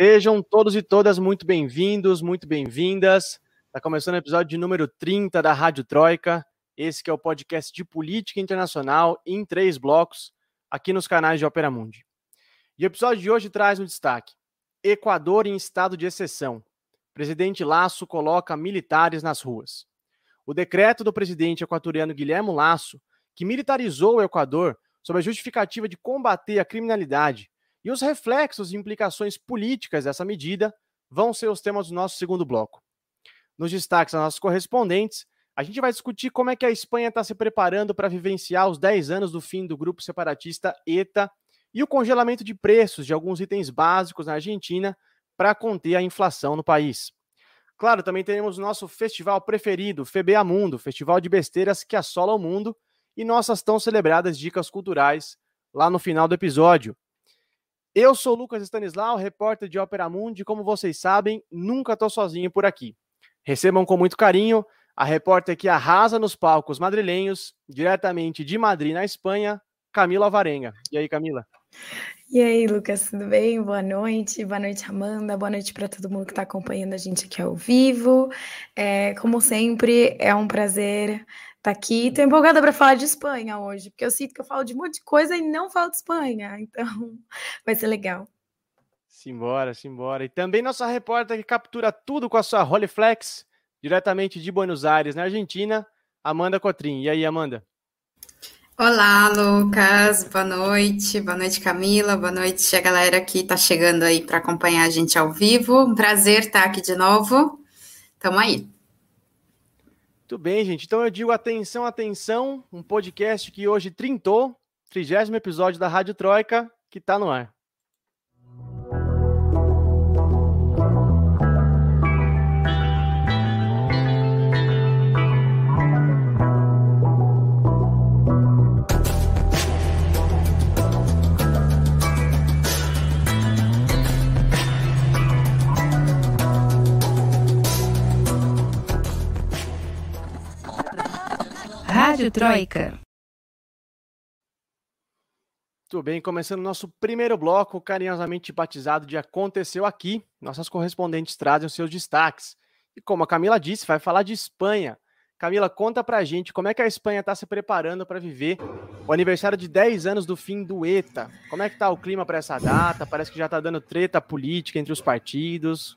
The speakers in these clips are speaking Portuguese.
Sejam todos e todas muito bem-vindos, muito bem-vindas. Está começando o episódio de número 30 da Rádio Troika. Esse que é o podcast de política internacional em três blocos, aqui nos canais de Opera Mundi. E o episódio de hoje traz um destaque: Equador em estado de exceção. Presidente Lasso coloca militares nas ruas. O decreto do presidente equatoriano Guilherme Lasso, que militarizou o Equador sob a justificativa de combater a criminalidade e os reflexos e implicações políticas dessa medida vão ser os temas do nosso segundo bloco. Nos destaques das nossas correspondentes, a gente vai discutir como é que a Espanha está se preparando para vivenciar os 10 anos do fim do grupo separatista ETA e o congelamento de preços de alguns itens básicos na Argentina para conter a inflação no país. Claro, também teremos nosso festival preferido, FBA Mundo, festival de besteiras que assola o mundo, e nossas tão celebradas dicas culturais lá no final do episódio. Eu sou Lucas Stanislau, repórter de Ópera Mundi, como vocês sabem, nunca estou sozinho por aqui. Recebam com muito carinho a repórter que arrasa nos palcos madrilenhos, diretamente de Madrid, na Espanha, Camila Varenga. E aí, Camila? E aí, Lucas, tudo bem? Boa noite, boa noite, Amanda, boa noite para todo mundo que está acompanhando a gente aqui ao vivo. É, como sempre, é um prazer tá aqui. Tô empolgada para falar de Espanha hoje, porque eu sinto que eu falo de um monte de coisa e não falo de Espanha, então vai ser legal. Simbora, simbora. E também nossa repórter que captura tudo com a sua Rolleiflex, diretamente de Buenos Aires, na Argentina, Amanda Cotrim. E aí, Amanda? Olá, Lucas. Boa noite. Boa noite, Camila. Boa noite a galera que está chegando aí para acompanhar a gente ao vivo. Um prazer estar aqui de novo. Tamo aí. Muito bem, gente. Então eu digo atenção, atenção, um podcast que hoje trintou, trigésimo episódio da Rádio Troika, que está no ar. Rádio Troika. Tudo bem, começando nosso primeiro bloco, carinhosamente batizado de Aconteceu Aqui. Nossas correspondentes trazem os seus destaques. E como a Camila disse, vai falar de Espanha. Camila, conta pra gente como é que a Espanha está se preparando para viver o aniversário de 10 anos do fim do ETA. Como é que tá o clima para essa data? Parece que já tá dando treta política entre os partidos.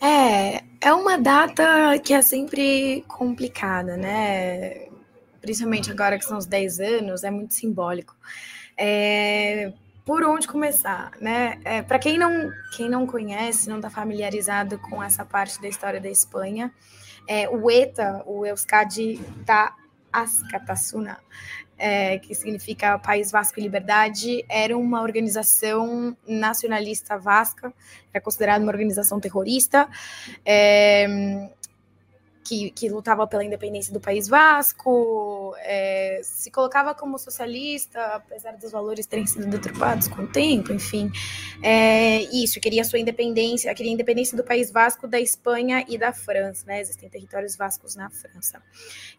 É, é uma data que é sempre complicada, né? Principalmente agora que são os 10 anos, é muito simbólico. É, por onde começar, né? É, Para quem não, quem não conhece, não está familiarizado com essa parte da história da Espanha, é, o ETA, o Euskadi da Ascatasuna, é, que significa País Vasco e Liberdade, era uma organização nacionalista vasca, era considerada uma organização terrorista. É, que, que, lutava pela independência do País Vasco, é, se colocava como socialista, apesar dos valores terem sido deturpados com o tempo, enfim. É, isso, queria sua independência, queria a independência do País Vasco, da Espanha e da França, né? Existem territórios vascos na França.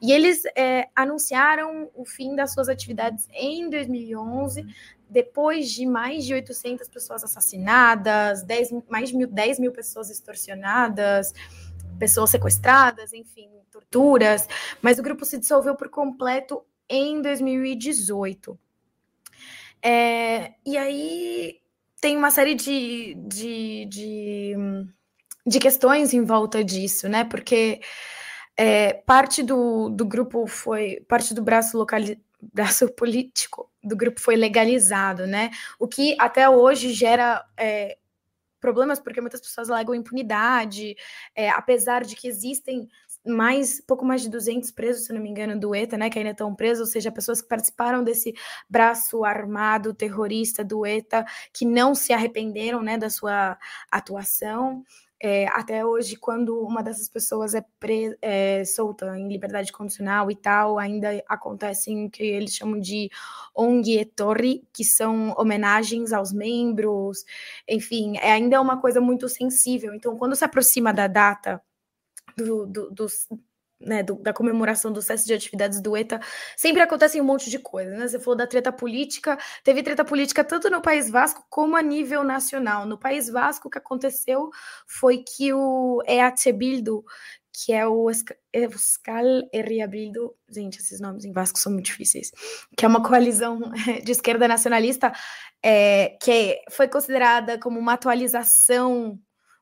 E eles é, anunciaram o fim das suas atividades em 2011, depois de mais de 800 pessoas assassinadas, 10, mais de mil, 10 mil pessoas extorsionadas, pessoas sequestradas, enfim, torturas, mas o grupo se dissolveu por completo em 2018. É, e aí tem uma série de, de, de, de, questões em volta disso, né? Porque é, parte do, do grupo foi, parte do braço local, braço político do grupo foi legalizado, né? O que até hoje gera é, problemas porque muitas pessoas alegam impunidade, é, apesar de que existem mais, pouco mais de 200 presos, se não me engano, do ETA, né, que ainda estão presos, ou seja, pessoas que participaram desse braço armado terrorista do ETA, que não se arrependeram, né, da sua atuação. É, até hoje, quando uma dessas pessoas é, pre, é, solta em liberdade condicional e tal, ainda acontecem o que eles chamam de onguietori, que são homenagens aos membros, enfim, é ainda uma coisa muito sensível. Então, quando se aproxima da data do, do, dos né, do, da comemoração do cesse de atividades do ETA, sempre acontecem um monte de coisas, né? Você falou da treta política, teve treta política tanto no País Vasco como a nível nacional. No País Vasco, o que aconteceu foi que o EATBildo, que é o Euskal Herriabildo, gente, esses nomes em Vasco são muito difíceis, que é uma coalizão de esquerda nacionalista, é, que foi considerada como uma atualização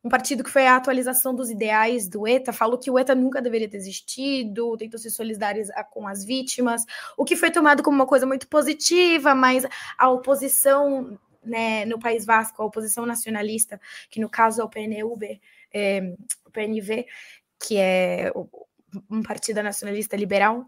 um partido que foi a atualização dos ideais do ETA, falou que o ETA nunca deveria ter existido, tentou se solidarizar com as vítimas, o que foi tomado como uma coisa muito positiva, mas a oposição né, no País Vasco, a oposição nacionalista, que no caso é o PNUB, é, o PNV, que é um partido nacionalista liberal,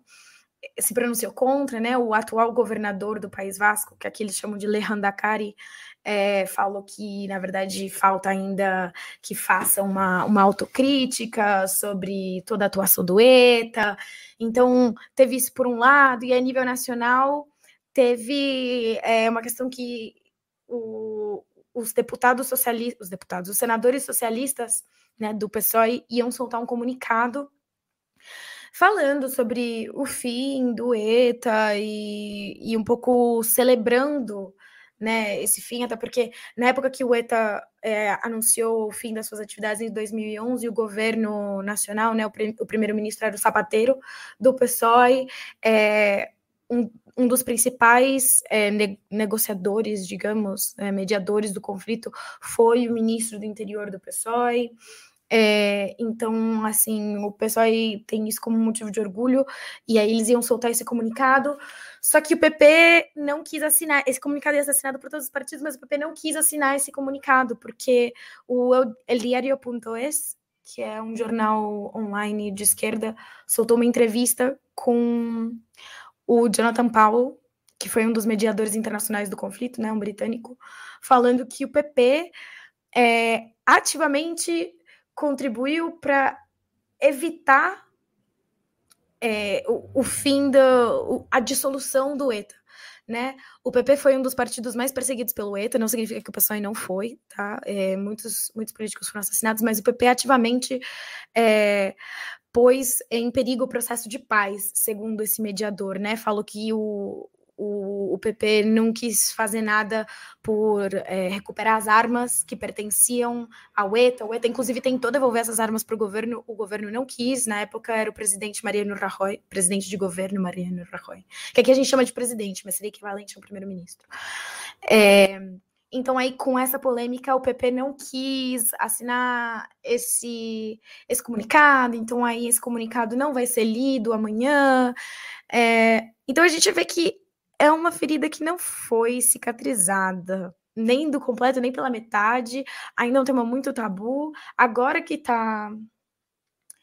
se pronunciou contra, né? O atual governador do País Vasco, que aqui eles chamam de Lehandakari, é, falou que, na verdade, falta ainda que faça uma, uma autocrítica sobre toda a atuação do ETA. Então, teve isso por um lado, e a nível nacional teve é, uma questão que o, os deputados socialistas, os deputados, os senadores socialistas né, do PSOE iam soltar um comunicado falando sobre o fim do ETA e, e um pouco celebrando né, esse fim, até porque na época que o ETA é, anunciou o fim das suas atividades em 2011, o governo nacional, né, o, o primeiro-ministro era o Sapateiro, do PSOE, é, um, um, dos principais é, ne negociadores, digamos, é, mediadores do conflito, foi o ministro do interior do PSOE, é, então, assim, o pessoal aí tem isso como motivo de orgulho, e aí eles iam soltar esse comunicado. Só que o PP não quis assinar. Esse comunicado ia ser assinado por todos os partidos, mas o PP não quis assinar esse comunicado, porque o El Diario.es, que é um jornal online de esquerda, soltou uma entrevista com o Jonathan Powell, que foi um dos mediadores internacionais do conflito, né, um britânico, falando que o PP é, ativamente contribuiu para evitar é, o, o, fim da a dissolução do ETA. Né? O PP foi um dos partidos mais perseguidos pelo ETA, não significa que o PSOE não foi, tá? É, muitos, muitos políticos foram assassinados, mas o PP ativamente é, pôs em perigo o processo de paz, segundo esse mediador, né? Falou que o, o, o PP não quis fazer nada por é, recuperar as armas que pertenciam ao ETA. O ETA, inclusive, tentou devolver essas armas para o governo, o governo não quis. Na época era o presidente Mariano Rajoy, presidente de governo Mariano Rajoy, que aqui a gente chama de presidente, mas seria equivalente ao primeiro-ministro. É, então, aí, com essa polêmica, o PP não quis assinar esse, esse comunicado, então aí esse comunicado não vai ser lido amanhã. É, então, a gente vê que é uma ferida que não foi cicatrizada, nem do completo, nem pela metade. Ainda é um tema muito tabu. Agora que tá.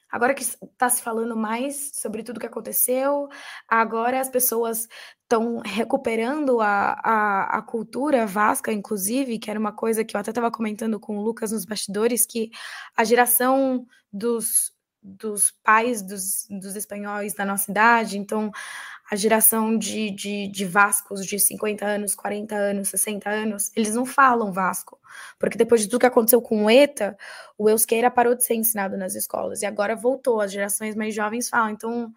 Agora que está se falando mais sobre tudo que aconteceu, agora as pessoas estão recuperando a, a, a, cultura vasca, inclusive, que era uma coisa que eu até estava comentando com o Lucas nos bastidores, que a geração dos, dos pais dos, dos espanhóis da nossa idade, então a geração de, de, de Vascos de 50 anos, 40 anos, 60 anos, eles não falam Vasco. Porque depois de tudo que aconteceu com o ETA, o Euskera parou de ser ensinado nas escolas. E agora voltou, as gerações mais jovens falam. Então,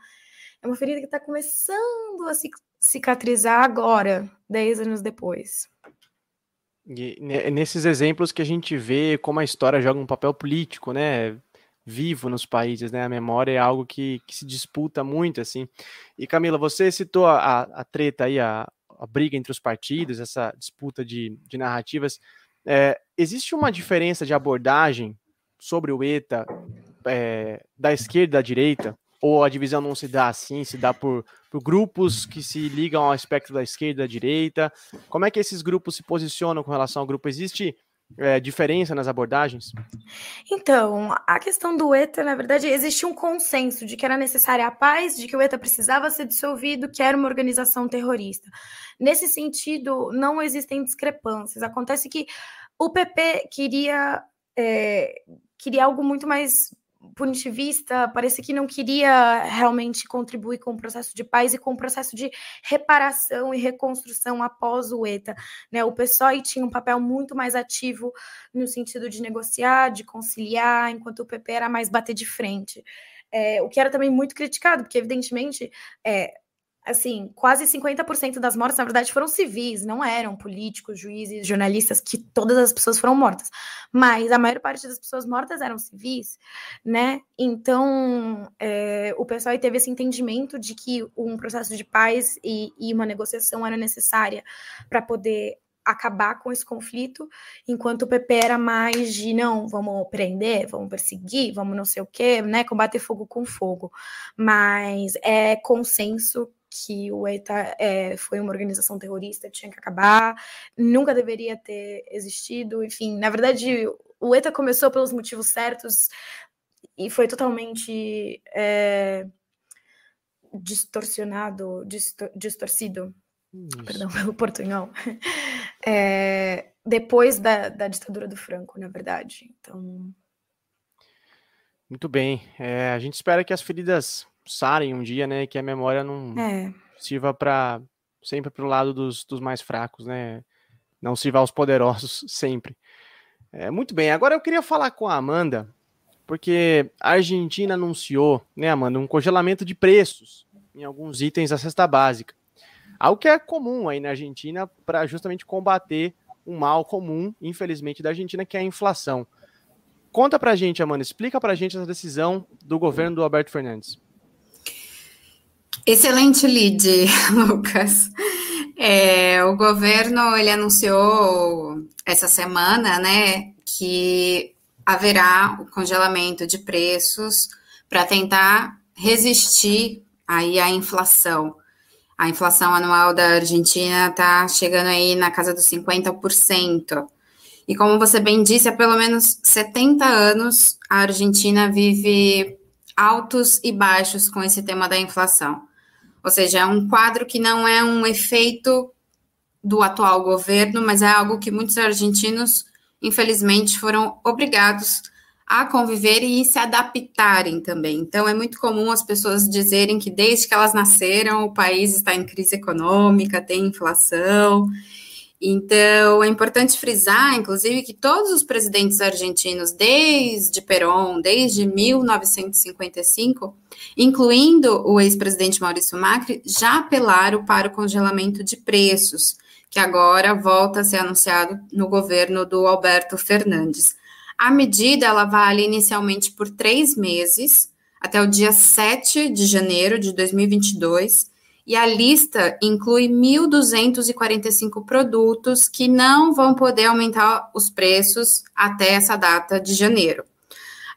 é uma ferida que está começando a cicatrizar agora, 10 anos depois. E nesses exemplos que a gente vê como a história joga um papel político, né? Vivo nos países, né? A memória é algo que, que se disputa muito, assim. E Camila, você citou a, a treta aí, a, a briga entre os partidos, essa disputa de, de narrativas. É, existe uma diferença de abordagem sobre o ETA é, da esquerda e da direita? Ou a divisão não se dá assim, se dá por, por grupos que se ligam ao espectro da esquerda e da direita? Como é que esses grupos se posicionam com relação ao grupo? Existe é, diferença nas abordagens? Então, a questão do ETA, na verdade, existe um consenso de que era necessária a paz, de que o ETA precisava ser dissolvido, que era uma organização terrorista. Nesse sentido, não existem discrepâncias. Acontece que o PP queria, é, queria algo muito mais punitivista, parecia que não queria realmente contribuir com o processo de paz e com o processo de reparação e reconstrução após o ETA. Né? O PSOE tinha um papel muito mais ativo no sentido de negociar, de conciliar, enquanto o PP era mais bater de frente. é, o que era também muito criticado, porque evidentemente é, assim, quase 50% das mortes, na verdade, foram civis, não eram políticos, juízes, jornalistas, que todas as pessoas foram mortas. Mas a maior parte das pessoas mortas eram civis, né? Então, é, o pessoal teve esse entendimento de que um processo de paz e, e uma negociação era necessária para poder acabar com esse conflito, enquanto o PP era mais de não, vamos prender, vamos perseguir, vamos não sei o quê, né? Combater fogo com fogo. Mas é consenso que o ETA é, foi uma organização terrorista, tinha que acabar, nunca deveria ter existido, enfim, na verdade, o ETA começou pelos motivos certos e foi totalmente é, distorcionado, distor distorcido, Isso. perdão pelo portunhol, é, depois da, da ditadura do Franco, na verdade, então... Muito bem, é, a gente espera que as feridas sarem um dia, né? Que a memória não é. sirva para sempre para o lado dos, dos mais fracos, né? Não sirva aos poderosos sempre. É, muito bem, agora eu queria falar com a Amanda, porque a Argentina anunciou, né, Amanda, um congelamento de preços em alguns itens da cesta básica. Algo que é comum aí na Argentina para justamente combater um mal comum, infelizmente, da Argentina, que é a inflação. Conta pra gente, Amanda, explica pra gente essa decisão do governo do Alberto Fernandes. Excelente lead, Lucas. É, o governo ele anunciou essa semana, né, que haverá o congelamento de preços para tentar resistir aí à inflação. A inflação anual da Argentina está chegando aí na casa dos 50%. E como você bem disse, há pelo menos 70 anos a Argentina vive altos e baixos com esse tema da inflação. Ou seja, é um quadro que não é um efeito do atual governo, mas é algo que muitos argentinos, infelizmente, foram obrigados a conviver e se adaptarem também. Então, é muito comum as pessoas dizerem que desde que elas nasceram, o país está em crise econômica, tem inflação, então, é importante frisar, inclusive, que todos os presidentes argentinos, desde Perón, desde 1955, incluindo o ex-presidente Maurício Macri, já apelaram para o congelamento de preços, que agora volta a ser anunciado no governo do Alberto Fernandes. A medida ela vale inicialmente por três meses, até o dia 7 de janeiro de 2022 e a lista inclui 1.245 produtos que não vão poder aumentar os preços até essa data de janeiro.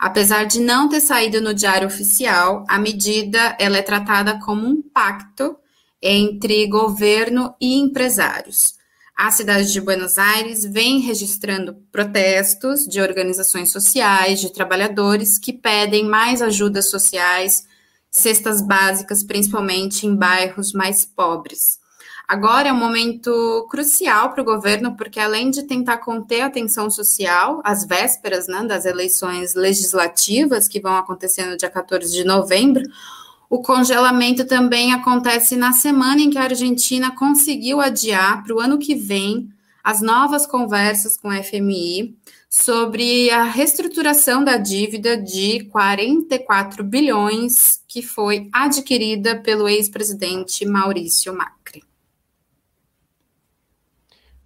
Apesar de não ter saído no diário oficial, a medida ela é tratada como um pacto entre governo e empresários. A cidade de Buenos Aires vem registrando protestos de organizações sociais, de trabalhadores que pedem mais ajudas sociais cestas básicas, principalmente em bairros mais pobres. Agora é um momento crucial para o governo, porque além de tentar conter a tensão social, às vésperas né, das eleições legislativas que vão acontecer no dia 14 de novembro, o congelamento também acontece na semana em que a Argentina conseguiu adiar para o ano que vem as novas conversas com a FMI sobre a reestruturação da dívida de 44 bilhões que foi adquirida pelo ex-presidente Maurício Macri.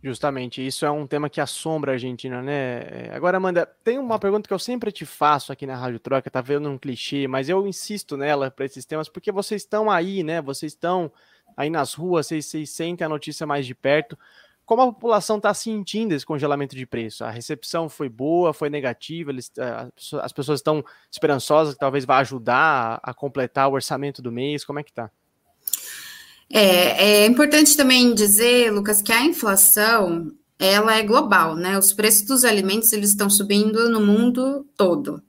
Justamente, isso é um tema que assombra a Argentina, né? É, agora, Amanda, tem uma pergunta que eu sempre te faço aqui na Rádio Troca, tá vendo um clichê, mas eu insisto nela para esses temas, porque vocês estão aí, né? Vocês estão aí nas ruas, vocês, vocês sentem a notícia mais de perto como a população está sentindo esse congelamento de preço? A recepção foi boa, foi negativa? Eles, eh, as pessoas estão esperançosas que talvez vá ajudar a, completar o orçamento do mês? Como é que está? É, é importante também dizer, Lucas, que a inflação ela é global, né? Os preços dos alimentos eles estão subindo no mundo todo.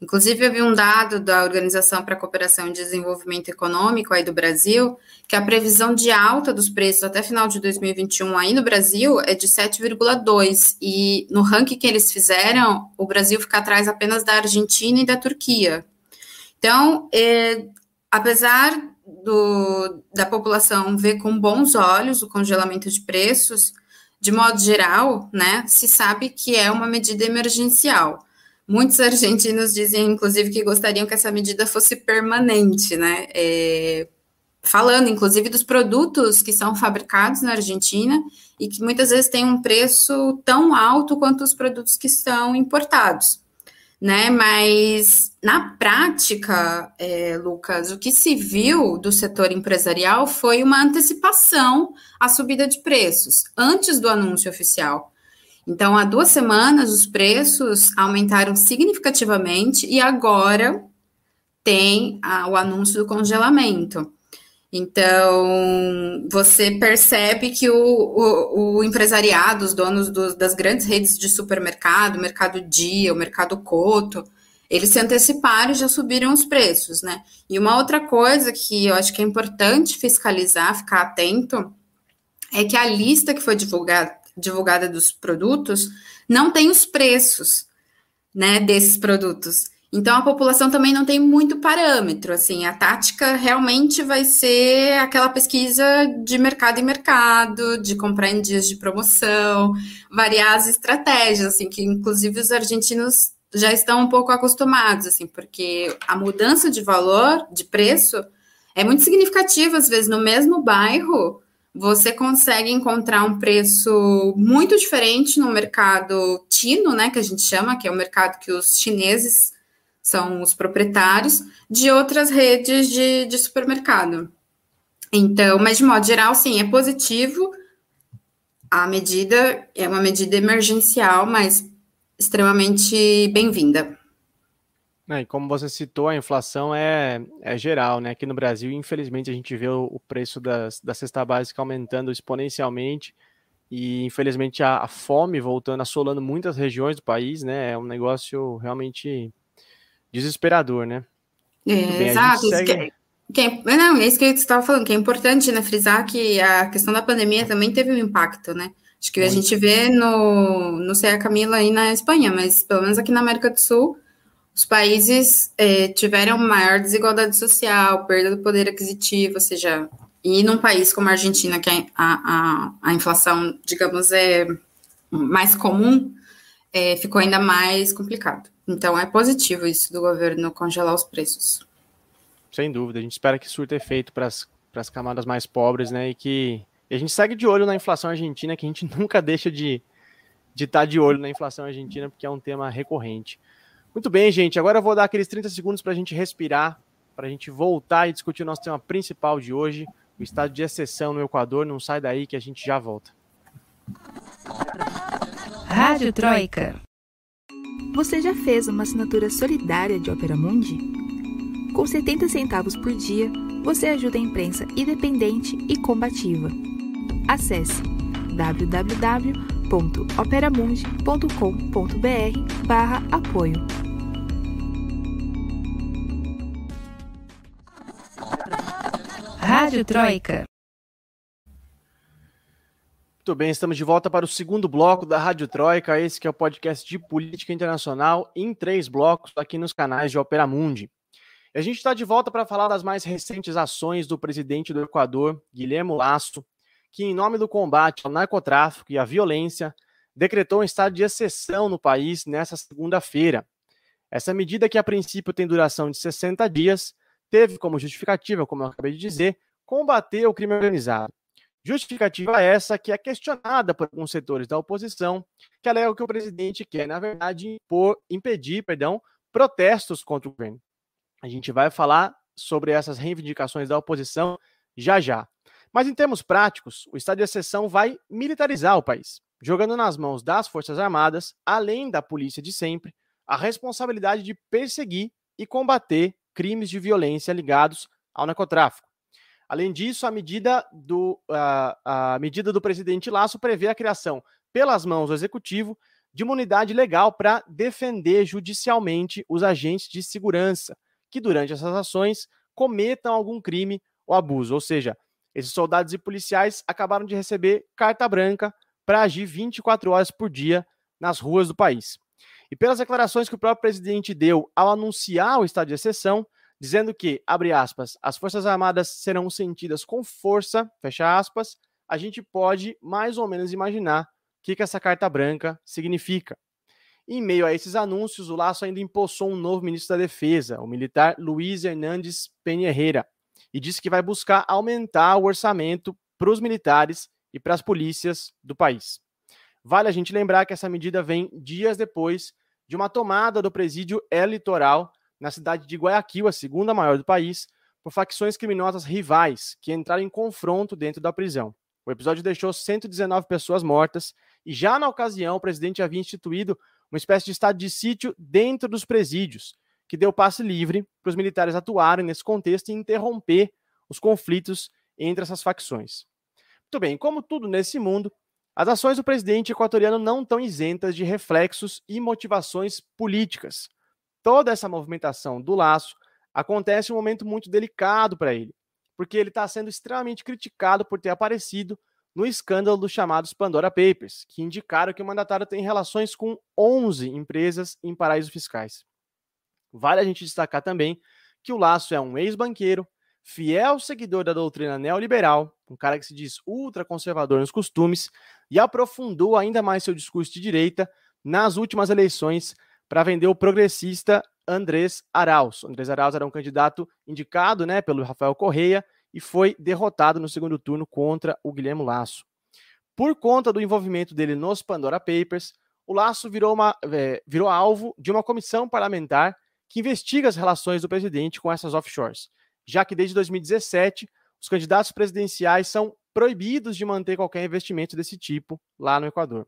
Inclusive, havia um dado da Organização para a Cooperação e Desenvolvimento Econômico aí do Brasil, que a previsão de alta dos preços até final de 2021 aí no Brasil é de 7,2. E no ranking que eles fizeram, o Brasil fica atrás apenas da Argentina e da Turquia. Então, é, apesar do, da população ver com bons olhos o congelamento de preços, de modo geral, né, se sabe que é uma medida emergencial Muitos argentinos dizem, inclusive, que gostariam que essa medida fosse permanente, né? É, falando, inclusive, dos produtos que são fabricados na Argentina e que muitas vezes têm um preço tão alto quanto os produtos que são importados, né? Mas na prática, é, Lucas, o que se viu do setor empresarial foi uma antecipação à subida de preços antes do anúncio oficial. Então, há duas semanas, os preços aumentaram significativamente e agora tem a, o anúncio do congelamento. Então, você percebe que o, o, o empresariado, os donos do, das grandes redes de supermercado, Mercado Dia, o Mercado Coto, eles se anteciparam e já subiram os preços, né? E uma outra coisa que eu acho que é importante fiscalizar, ficar atento, é que a lista que foi divulgada divulgada dos produtos não tem os preços, né, desses produtos. Então a população também não tem muito parâmetro, assim, a tática realmente vai ser aquela pesquisa de mercado em mercado, de comprar em dias de promoção, variar as estratégias, assim, que inclusive os argentinos já estão um pouco acostumados, assim, porque a mudança de valor, de preço, é muito significativa, às vezes, no mesmo bairro, você consegue encontrar um preço muito diferente no mercado tino, né, que a gente chama, que é o mercado que os chineses são os proprietários, de outras redes de, de supermercado. Então, mas de modo geral, sim, é positivo. A medida é uma medida emergencial, mas extremamente bem-vinda. É, e como você citou, a inflação é, é geral, né? Aqui no Brasil, infelizmente, a gente vê o, o preço das, da cesta básica aumentando exponencialmente e, infelizmente, a, a, fome voltando, assolando muitas regiões do país, né? É um negócio realmente desesperador, né? É, bem, exato. Segue... Que, que é, não, é isso que você estava falando, que é importante, né, frisar que a questão da pandemia também teve um impacto, né? Acho que Muito. a gente vê no, não sei a Camila aí na Espanha, mas pelo menos aqui na América do Sul, os países é, tiveram maior desigualdade social, perda do poder aquisitivo, ou seja, e num país como a Argentina, que a, a, a inflação, digamos, é mais comum, é, ficou ainda mais complicado. Então é positivo isso do governo congelar os preços. Sem dúvida, a gente espera que surta efeito para as camadas mais pobres, né? E que e a gente segue de olho na inflação argentina, que a gente nunca deixa de de estar tá de olho na inflação argentina, porque é um tema recorrente. Muito bem, gente. Agora eu vou dar aqueles 30 segundos para a gente respirar, para a gente voltar e discutir o nosso tema principal de hoje, o estado de exceção no Equador. Não sai daí que a gente já volta. Rádio Troika. Você já fez uma assinatura solidária de Opera Mundi? Com 70 centavos por dia, você ajuda a imprensa independente e combativa. Acesse www.operamundi.com.br/apoio. Rádio Troika. Muito bem, estamos de volta para o segundo bloco da Rádio Troika, esse que é o podcast de política internacional em três blocos aqui nos canais de Opera Mundi. E a gente está de volta para falar das mais recentes ações do presidente do Equador, Guilherme Lasso, que, em nome do combate ao narcotráfico e à violência, decretou um estado de exceção no país nesta segunda-feira. Essa medida, que a princípio tem duração de 60 dias, teve como justificativa, como eu acabei de dizer, combater o crime organizado. Justificativa essa que é questionada por alguns setores da oposição, que alega que o presidente quer, na verdade, impor, impedir perdão, protestos contra o governo. A gente vai falar sobre essas reivindicações da oposição já já. Mas em termos práticos, o estado de exceção vai militarizar o país, jogando nas mãos das Forças Armadas, além da polícia de sempre, a responsabilidade de perseguir e combater crimes de violência ligados ao narcotráfico. Além disso, a medida do, a, a medida do presidente Laço prevê a criação, pelas mãos do executivo, de uma unidade legal para defender judicialmente os agentes de segurança que, durante essas ações, cometam algum crime ou abuso. Ou seja, esses soldados e policiais acabaram de receber carta branca para agir 24 horas por dia nas ruas do país. E pelas declarações que o próprio presidente deu ao anunciar o estado de exceção, dizendo que, abre aspas, as Forças Armadas serão sentidas com força, fecha aspas, a gente pode mais ou menos imaginar o que, que essa carta branca significa. Em meio a esses anúncios, o Laço ainda empossou um novo ministro da Defesa, o militar Luiz Hernandes Penherreira, e disse que vai buscar aumentar o orçamento para os militares e para as polícias do país. Vale a gente lembrar que essa medida vem dias depois de uma tomada do presídio El Litoral na cidade de Guayaquil, a segunda maior do país, por facções criminosas rivais que entraram em confronto dentro da prisão. O episódio deixou 119 pessoas mortas e já na ocasião o presidente havia instituído uma espécie de estado de sítio dentro dos presídios, que deu passe livre para os militares atuarem nesse contexto e interromper os conflitos entre essas facções. Muito bem, como tudo nesse mundo, as ações do presidente equatoriano não estão isentas de reflexos e motivações políticas. Toda essa movimentação do laço acontece em um momento muito delicado para ele, porque ele está sendo extremamente criticado por ter aparecido no escândalo dos chamados Pandora Papers, que indicaram que o mandatário tem relações com 11 empresas em paraísos fiscais. Vale a gente destacar também que o Laço é um ex-banqueiro, fiel seguidor da doutrina neoliberal, um cara que se diz ultraconservador nos costumes, e aprofundou ainda mais seu discurso de direita nas últimas eleições para vender o progressista Andrés Arauz. Andrés Arauz era um candidato indicado né, pelo Rafael Correia e foi derrotado no segundo turno contra o Guilherme Lasso. Por conta do envolvimento dele nos Pandora Papers, o Lasso virou, uma, é, virou alvo de uma comissão parlamentar que investiga as relações do presidente com essas offshores, já que desde 2017 os candidatos presidenciais são proibidos de manter qualquer investimento desse tipo lá no Equador.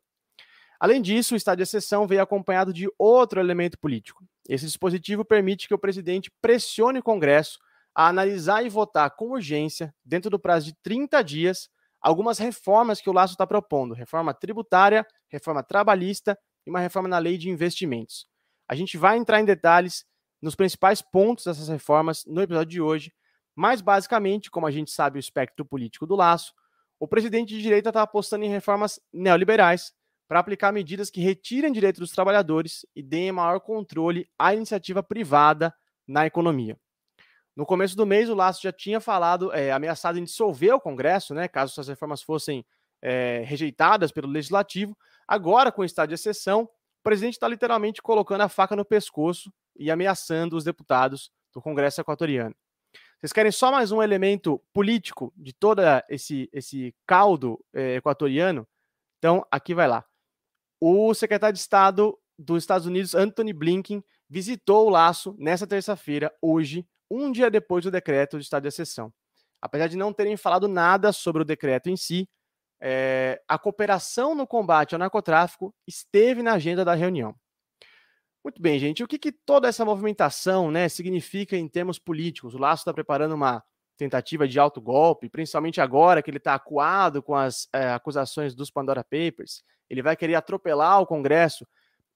Além disso, o estado de exceção veio acompanhado de outro elemento político. Esse dispositivo permite que o presidente pressione o Congresso a analisar e votar com urgência, dentro do prazo de 30 dias, algumas reformas que o Laço está propondo: reforma tributária, reforma trabalhista e uma reforma na lei de investimentos. A gente vai entrar em detalhes nos principais pontos dessas reformas no episódio de hoje, mas basicamente, como a gente sabe o espectro político do Laço, o presidente de direita está apostando em reformas neoliberais para aplicar medidas que retirem direitos dos trabalhadores e deem maior controle à iniciativa privada na economia. No começo do mês, o Laço já tinha falado, é, ameaçado em dissolver o Congresso, né, caso essas reformas fossem é, rejeitadas pelo Legislativo. Agora, com o estado de exceção, o presidente está literalmente colocando a faca no pescoço e ameaçando os deputados do Congresso equatoriano. Vocês querem só mais um elemento político de todo esse, esse caldo é, equatoriano? Então, aqui vai lá. O secretário de Estado dos Estados Unidos, Anthony Blinken, visitou o Laço nessa terça-feira, hoje, um dia depois do decreto de estado de exceção. Apesar de não terem falado nada sobre o decreto em si, é, a cooperação no combate ao narcotráfico esteve na agenda da reunião. Muito bem, gente. O que, que toda essa movimentação né, significa em termos políticos? O Laço está preparando uma tentativa de alto golpe, principalmente agora que ele está acuado com as é, acusações dos Pandora Papers. Ele vai querer atropelar o Congresso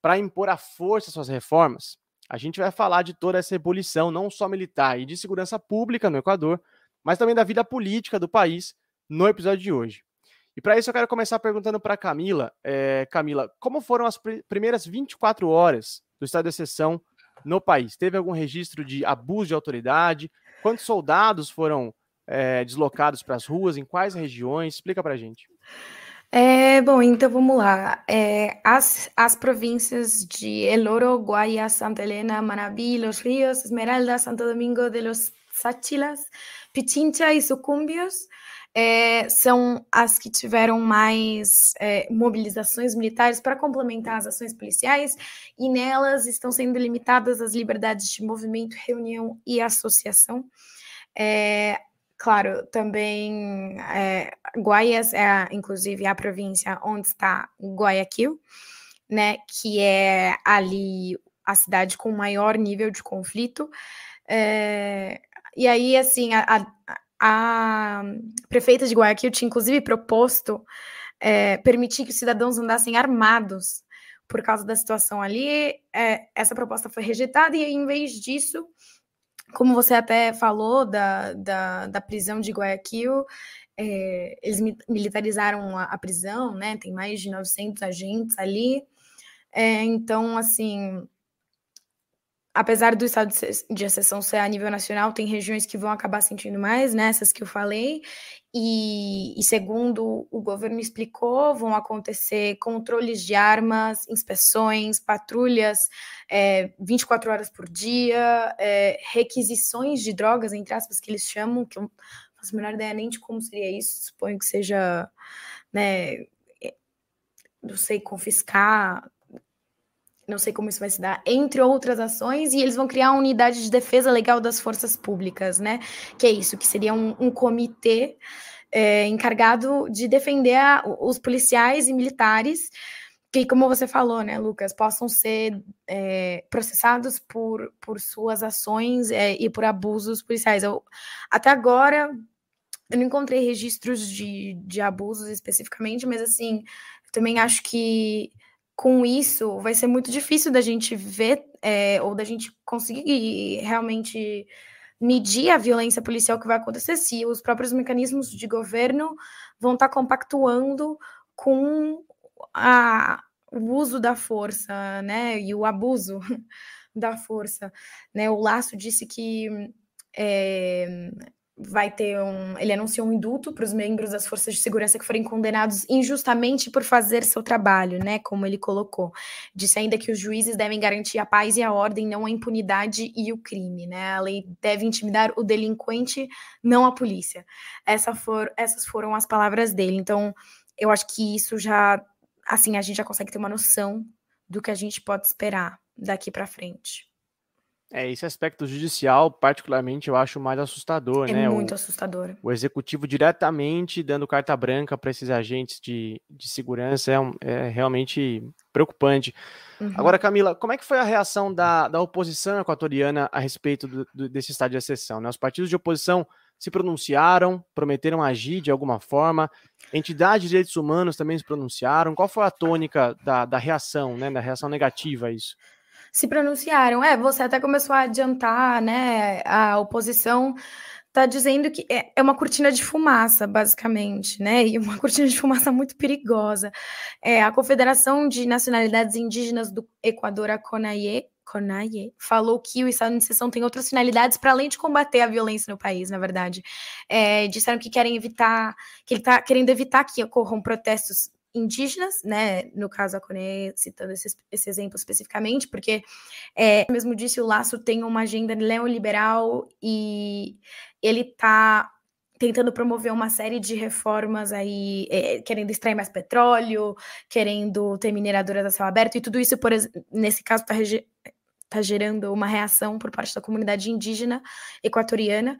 para impor à força suas reformas. A gente vai falar de toda essa ebulição, não só militar e de segurança pública no Equador, mas também da vida política do país no episódio de hoje. E para isso eu quero começar perguntando para Camila, é, Camila, como foram as pr primeiras 24 horas do estado de exceção no país? Teve algum registro de abuso de autoridade? Quantos soldados foram é, deslocados para as ruas? Em quais regiões? Explica para a gente. É, bom, então vamos lá. É, as, as províncias de El Oro, Guayas, Santa Helena, Manabí, Los Ríos, Esmeralda, Santo Domingo de los Sáchilas, Pichincha e Sucumbios é, são as que tiveram mais é, mobilizações militares para complementar as ações policiais, e nelas estão sendo limitadas as liberdades de movimento, reunião e associação. É, Claro, também é, Guayas é, inclusive, a província onde está Guayaquil, né, que é ali a cidade com maior nível de conflito. É, e aí, assim, a, a, a, prefeita de Guayaquil tinha, inclusive, proposto é, permitir que os cidadãos andassem armados por causa da situação ali. É, essa proposta foi rejeitada e, em vez disso, como você até falou da, da, da prisão de Guayaquil, é, eles militarizaram a, a, prisão, né? Tem mais de 900 agentes ali. É, então, assim, apesar do estado de exceção ser a nível nacional, tem regiões que vão acabar sentindo mais, nessas né, que eu falei, e, e, segundo o governo explicou, vão acontecer controles de armas, inspeções, patrulhas é, 24 horas por dia, é, requisições de drogas, entre aspas, que eles chamam, que eu não faço a menor ideia nem de como seria isso, suponho que seja, né, é, não sei, confiscar não sei como isso vai se dar, entre outras ações, e eles vão criar uma unidade de defesa legal das forças públicas, né? Que é isso, que seria um, um comitê é, encarregado de defender a, os policiais e militares que, como você falou, né, Lucas, possam ser é, processados por, por suas ações é, e por abusos policiais. Eu, até agora, eu não encontrei registros de, de abusos especificamente, mas assim, também acho que com isso, vai ser muito difícil da gente ver é, ou da gente conseguir realmente medir a violência policial que vai acontecer se os próprios mecanismos de governo vão estar tá compactuando com a, o uso da força, né, e o abuso da força, né, o Laço disse que é, vai ter um. Ele anunciou um indulto para os membros das forças de segurança que forem condenados injustamente por fazer seu trabalho, né? Como ele colocou. Disse ainda que os juízes devem garantir a paz e a ordem, não a impunidade e o crime, né? A lei deve intimidar o delinquente, não a polícia. Essa for, essas foram as palavras dele. Então, eu acho que isso já. Assim, a gente já consegue ter uma noção do que a gente pode esperar daqui para frente. É, esse aspecto judicial, particularmente, eu acho mais assustador, é né? muito o, assustador. O executivo diretamente dando carta branca para esses agentes de, de segurança é, um, é realmente preocupante. Uhum. Agora, Camila, como é que foi a reação da, da oposição equatoriana a respeito do, do, desse estado de exceção? Né? Os partidos de oposição se pronunciaram, prometeram agir de alguma forma, entidades de direitos humanos também se pronunciaram. Qual foi a tônica da, da reação, né, da reação negativa a isso? Se pronunciaram. É, você até começou a adiantar, né? A oposição está dizendo que é, é uma cortina de fumaça, basicamente, né? E uma cortina de fumaça muito perigosa. É, a Confederação de Nacionalidades Indígenas do Equador, a CONAIE, CONAIE, falou que o estado de exceção tem outras finalidades para além de combater a violência no país, na verdade. É, disseram que querem evitar, que ele está querendo evitar que ocorram protestos indígenas, né? No caso, a Cone citando esse, esse, exemplo especificamente, porque, é, mesmo disse, o Laço tem uma agenda neoliberal e ele está tentando promover uma série de reformas aí, é, querendo extrair mais petróleo, querendo ter mineradoras a céu aberto, e tudo isso, por, nesse caso, está tá gerando uma reação por parte da comunidade indígena equatoriana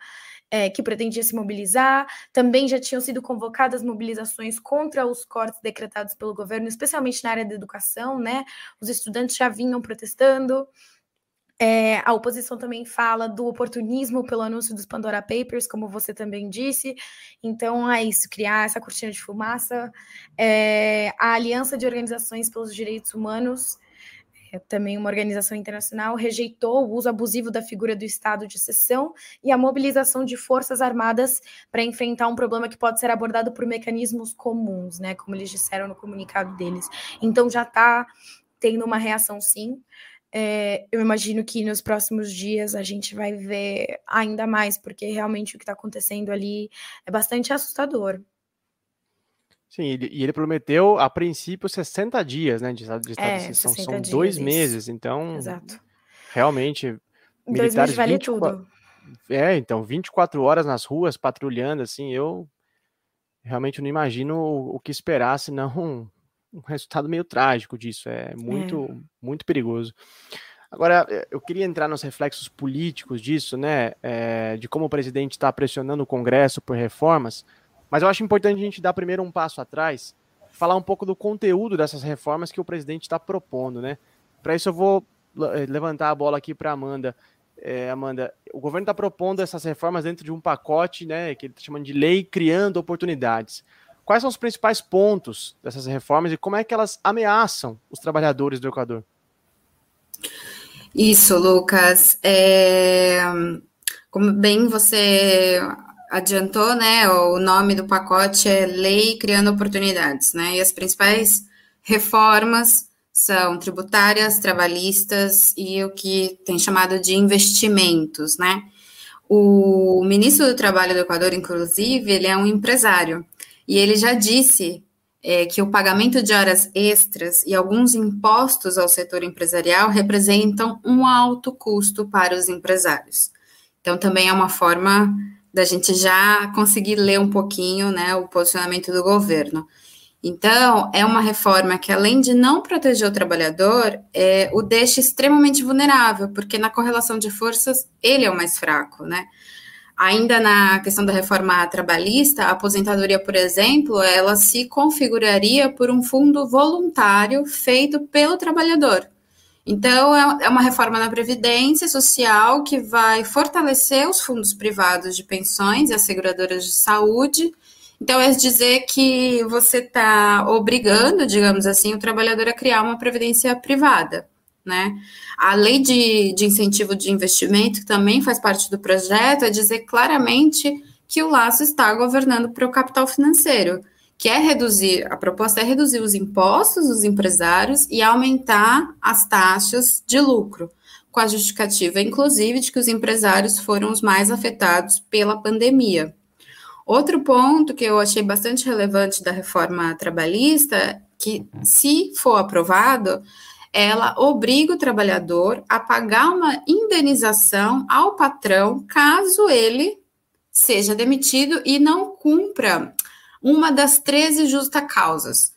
é, que pretendia se mobilizar. Também já tinham sido convocadas mobilizações contra os cortes decretados pelo governo, especialmente na área da educação, né? Os estudantes já vinham protestando. É, a oposição também fala do oportunismo pelo anúncio dos Pandora Papers, como você também disse. Então, é isso, criar essa cortina de fumaça. É, a Aliança de Organizações pelos Direitos Humanos também uma organização internacional, rejeitou o uso abusivo da figura do estado de exceção e a mobilização de forças armadas para enfrentar um problema que pode ser abordado por mecanismos comuns, né? Como eles disseram no comunicado deles. Então já está tendo uma reação sim. É, eu imagino que nos próximos dias a gente vai ver ainda mais, porque realmente o que está acontecendo ali é bastante assustador. Sim, ele, e ele prometeu, a princípio, 60 dias, né, de estado de, estado é, de. São dias, dois isso. meses, então, Exato. realmente, militares... vale 24, tudo. É, então, 24 horas nas ruas, patrulhando, assim, eu realmente não imagino o, o que esperar, senão um, um, resultado meio trágico disso, é muito, é. muito perigoso. Agora, eh, eu queria entrar nos reflexos políticos disso, né, é, de como o presidente está pressionando o Congresso por reformas, mas eu acho importante a gente dar primeiro um passo atrás, falar um pouco do conteúdo dessas reformas que o presidente está propondo, né? Para isso eu vou eh, levantar a bola aqui para Amanda. É, Amanda, o governo está propondo essas reformas dentro de um pacote, né, que ele está chamando de lei criando oportunidades. Quais são os principais pontos dessas reformas e como é que elas ameaçam os trabalhadores do Equador? Isso, Lucas. É... Como bem você adiantou, né? O nome do pacote é Lei Criando Oportunidades, né? E as principais reformas são tributárias, trabalhistas e o que tem chamado de investimentos, né? O ministro do Trabalho do Equador, inclusive, ele é um empresário e ele já disse é, que o pagamento de horas extras e alguns impostos ao setor empresarial representam um alto custo para os empresários. Então, também é uma forma da gente já conseguir ler um pouquinho né, o posicionamento do governo. Então, é uma reforma que, além de não proteger o trabalhador, é, o deixa extremamente vulnerável, porque na correlação de forças, ele é o mais fraco, né? Ainda na questão da reforma trabalhista, a aposentadoria, por exemplo, ela se configuraria por um fundo voluntário feito pelo trabalhador. Então, é, é uma reforma na Previdência Social que vai fortalecer os fundos privados de pensões e as seguradoras de saúde então, é dizer que você está obrigando, digamos assim, o trabalhador a criar uma previdência privada, né? A lei de, de incentivo de investimento, que também faz parte do projeto, é dizer claramente que o laço está governando para o capital financeiro, que é reduzir, a proposta é reduzir os impostos dos empresários e aumentar as taxas de lucro, com a justificativa, inclusive, de que os empresários foram os mais afetados pela pandemia. Outro ponto que eu achei bastante relevante da reforma trabalhista, que se for aprovado, ela obriga o trabalhador a pagar uma indenização ao patrão caso ele seja demitido e não cumpra uma das 13 justas causas.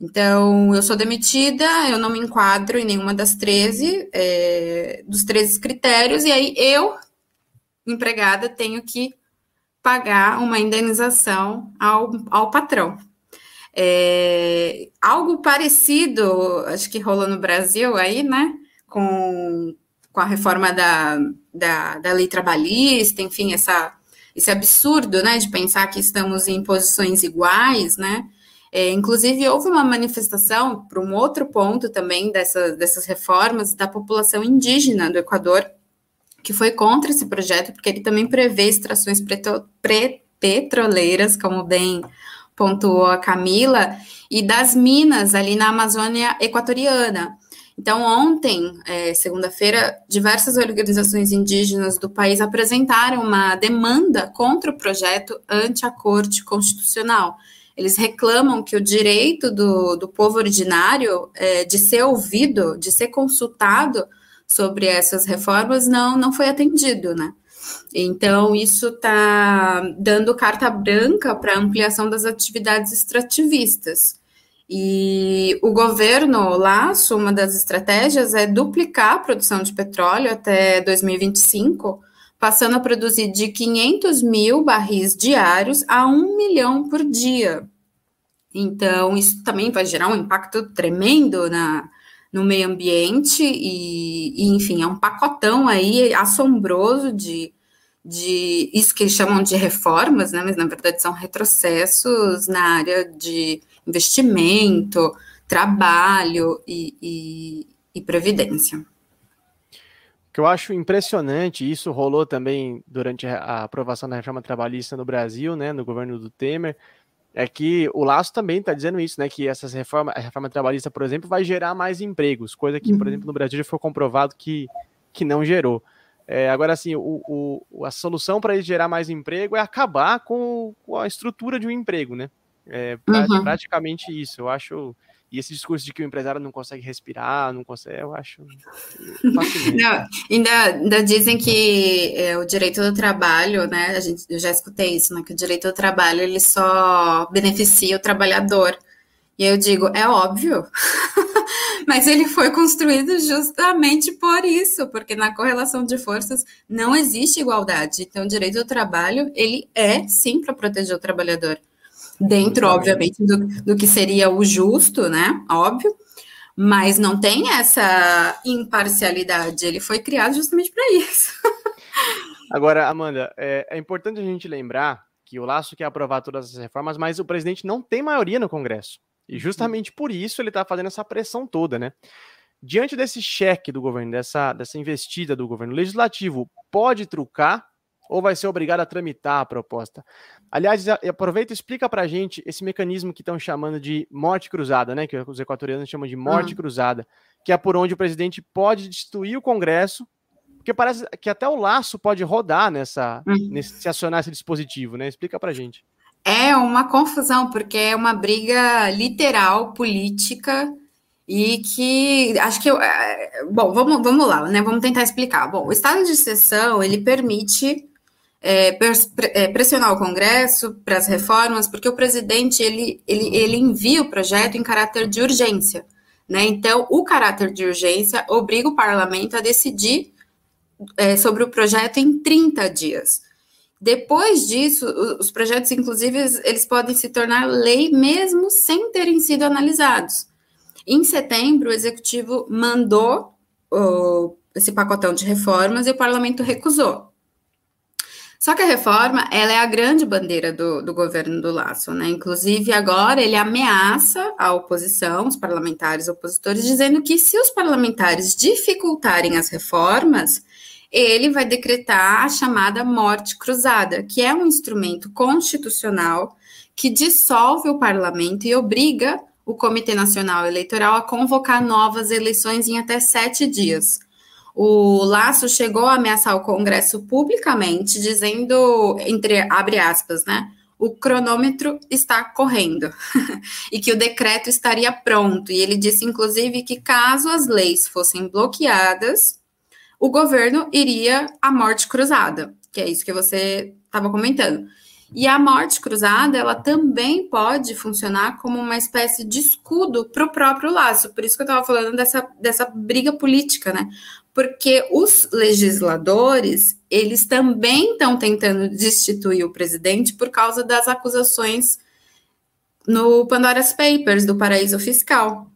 Então, eu sou demitida, eu não me enquadro em nenhuma das 13, é, dos 13 critérios, e aí eu, empregada, tenho que pagar uma indenização ao, ao patrão. É, algo parecido, acho que rolou no Brasil aí, né? Com, com a reforma da, da, da lei trabalhista, enfim, essa, esse absurdo, né? De pensar que estamos em posições iguais, né? É, inclusive, houve uma manifestação para um outro ponto também dessa, dessas reformas da população indígena do Equador, que foi contra esse projeto, porque ele também prevê extrações petroleiras, como bem pontuou a Camila, e das minas ali na Amazônia Equatoriana. Então, ontem, é, segunda-feira, diversas organizações indígenas do país apresentaram uma demanda contra o projeto ante a Corte Constitucional. Eles reclamam que o direito do, do povo originário é, de ser ouvido, de ser consultado, sobre essas reformas não, não foi atendido, né? Então, isso está dando carta branca para ampliação das atividades extrativistas. E o governo Laço, uma das estratégias é duplicar a produção de petróleo até 2025, passando a produzir de 500 mil barris diários a 1 milhão por dia. Então, isso também vai gerar um impacto tremendo na, no meio ambiente e, e, enfim, é um pacotão aí assombroso de, de isso que eles chamam de reformas, né, mas na verdade são retrocessos na área de investimento, trabalho e, e, e previdência. O que eu acho impressionante, isso rolou também durante a aprovação da reforma trabalhista no Brasil, né, no governo do Temer, é que o Laço também está dizendo isso, né? Que essas reformas, a reforma trabalhista, por exemplo, vai gerar mais empregos, coisa que, uhum. por exemplo, no Brasil já foi comprovado que, que não gerou. É, agora, assim, o, o, a solução para gerar mais emprego é acabar com, com, a estrutura de um emprego, né? É, uhum. praticamente isso. Eu acho e esse discurso de que o empresário não consegue respirar, não consegue, eu acho. não, ainda, ainda dizem que é, o direito do trabalho, né? A gente, eu já escutei isso, né? Que o direito do trabalho ele só beneficia o trabalhador. E eu digo, é óbvio, mas ele foi construído justamente por isso, porque na correlação de forças não existe igualdade. Então, o direito do trabalho, ele é sim para proteger o trabalhador dentro, obviamente, do, do que seria o justo, né? Óbvio, mas não tem essa imparcialidade. Ele foi criado justamente para isso. Agora, Amanda, é, é, importante a gente lembrar que o Laço quer aprovar todas as reformas, mas o presidente não tem maioria no Congresso. E uhum. justamente por isso ele está fazendo essa pressão toda, né? Diante desse cheque do governo, dessa, dessa investida do governo legislativo, pode trucar ou vai ser obrigado a tramitar a proposta. Aliás, aproveita e explica para a gente esse mecanismo que estão chamando de morte cruzada, né? Que os equatorianos chamam de morte uhum. cruzada, que é por onde o presidente pode destituir o Congresso, porque parece que até o laço pode rodar nessa, uhum. nesse, se acionar esse dispositivo, né? Explica para a gente. É uma confusão, porque é uma briga literal, política, e que acho que é, bom, vamos, vamos lá, né? Vamos tentar explicar. Bom, o estado de exceção ele permite é, é, pressionar o Congresso para as reformas, porque o presidente ele, ele, ele envia o projeto em caráter de urgência. Né? Então, o caráter de urgência obriga o parlamento a decidir é, sobre o projeto em 30 dias. Depois disso, os projetos, inclusive, eles podem se tornar lei mesmo sem terem sido analisados. Em setembro, o executivo mandou esse pacotão de reformas e o parlamento recusou. Só que a reforma, ela é a grande bandeira do, do governo do Laço, né? Inclusive, agora ele ameaça a oposição, os parlamentares opositores, dizendo que se os parlamentares dificultarem as reformas, ele vai decretar a chamada morte cruzada, que é um instrumento constitucional que dissolve o parlamento e obriga o Comitê Nacional Eleitoral a convocar novas eleições em até sete dias. O Laço chegou a ameaçar o Congresso publicamente, dizendo, entre abre aspas, né? O cronômetro está correndo e que o decreto estaria pronto. E ele disse, inclusive, que caso as leis fossem bloqueadas, o governo iria à morte cruzada, que é isso que você estava comentando. E a morte cruzada, ela também pode funcionar como uma espécie de escudo para o próprio laço. Por isso que eu estava falando dessa, dessa briga política, né? Porque os legisladores, eles também estão tentando destituir o presidente por causa das acusações no Pandora's Papers do paraíso fiscal.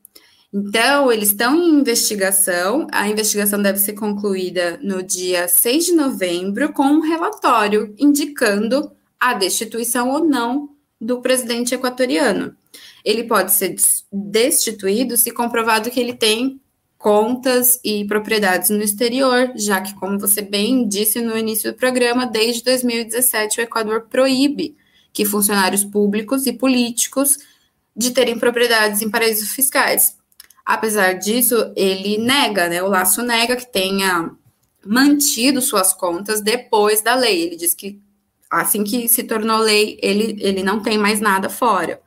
Então, eles estão em investigação. A investigação deve ser concluída no dia 6 de novembro, com um relatório indicando a destituição ou não do presidente equatoriano. Ele pode ser destituído se comprovado que ele tem contas e propriedades no exterior, já que, como você bem disse no início do programa, desde 2017 o Equador proíbe que funcionários públicos e políticos de terem propriedades em paraísos fiscais. Apesar disso, ele nega, né? O Laço nega que tenha mantido suas contas depois da lei. Ele diz que assim que se tornou lei, ele, ele não tem mais nada fora.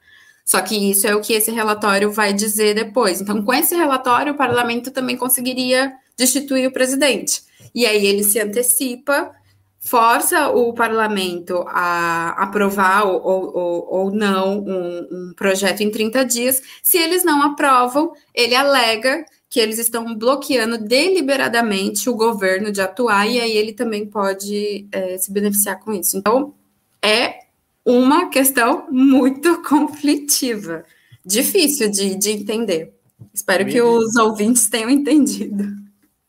Só que isso é o que esse relatório vai dizer depois. Então, com esse relatório, o parlamento também conseguiria destituir o presidente. E aí ele se antecipa, força o parlamento a aprovar ou, ou, ou não um, um projeto em 30 dias. Se eles não aprovam, ele alega que eles estão bloqueando deliberadamente o governo de atuar e aí ele também pode é, se beneficiar com isso. Então, é uma questão muito conflitiva, difícil de, de entender. Espero que os ouvintes tenham entendido.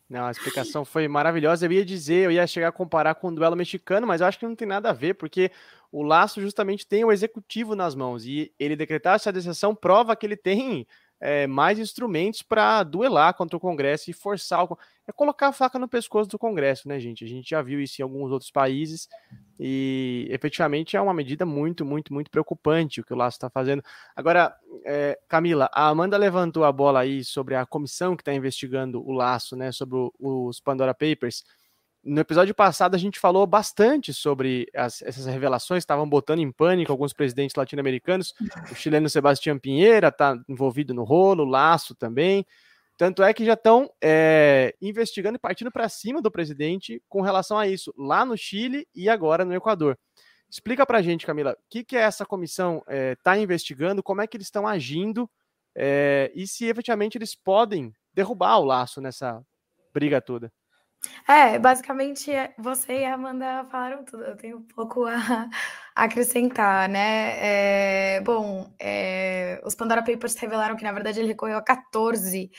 Não, a explicação foi maravilhosa. Eu ia dizer, eu ia chegar a comparar com o duelo mexicano, mas eu acho que não tem nada a ver, porque o Laço justamente tem o executivo nas mãos e ele decretar essa decisão prova que ele tem é, mais instrumentos para duelar contra o Congresso e forçar o. É colocar a faca no pescoço do Congresso, né, gente? A gente já viu isso em alguns outros países e efetivamente é uma medida muito, muito, muito preocupante o que o Laço está fazendo. Agora, é, Camila, a Amanda levantou a bola aí sobre a comissão que está investigando o Laço, né, sobre os Pandora Papers. No episódio passado, a gente falou bastante sobre as, essas revelações, estavam botando em pânico alguns presidentes latino-americanos. O chileno Sebastião Pinheira está envolvido no rolo, o Laço também. Tanto é que já estão é, investigando e partindo para cima do presidente com relação a isso, lá no Chile e agora no Equador. Explica para a gente, Camila, o que, que essa comissão está é, tá investigando, como é que eles estão agindo é, e se efetivamente eles podem derrubar o laço nessa briga toda. É, basicamente você e a Amanda falaram tudo. Eu tenho um pouco a, acrescentar, né? É, bom, é, os Pandora Papers revelaram que, na verdade, ele recorreu a 14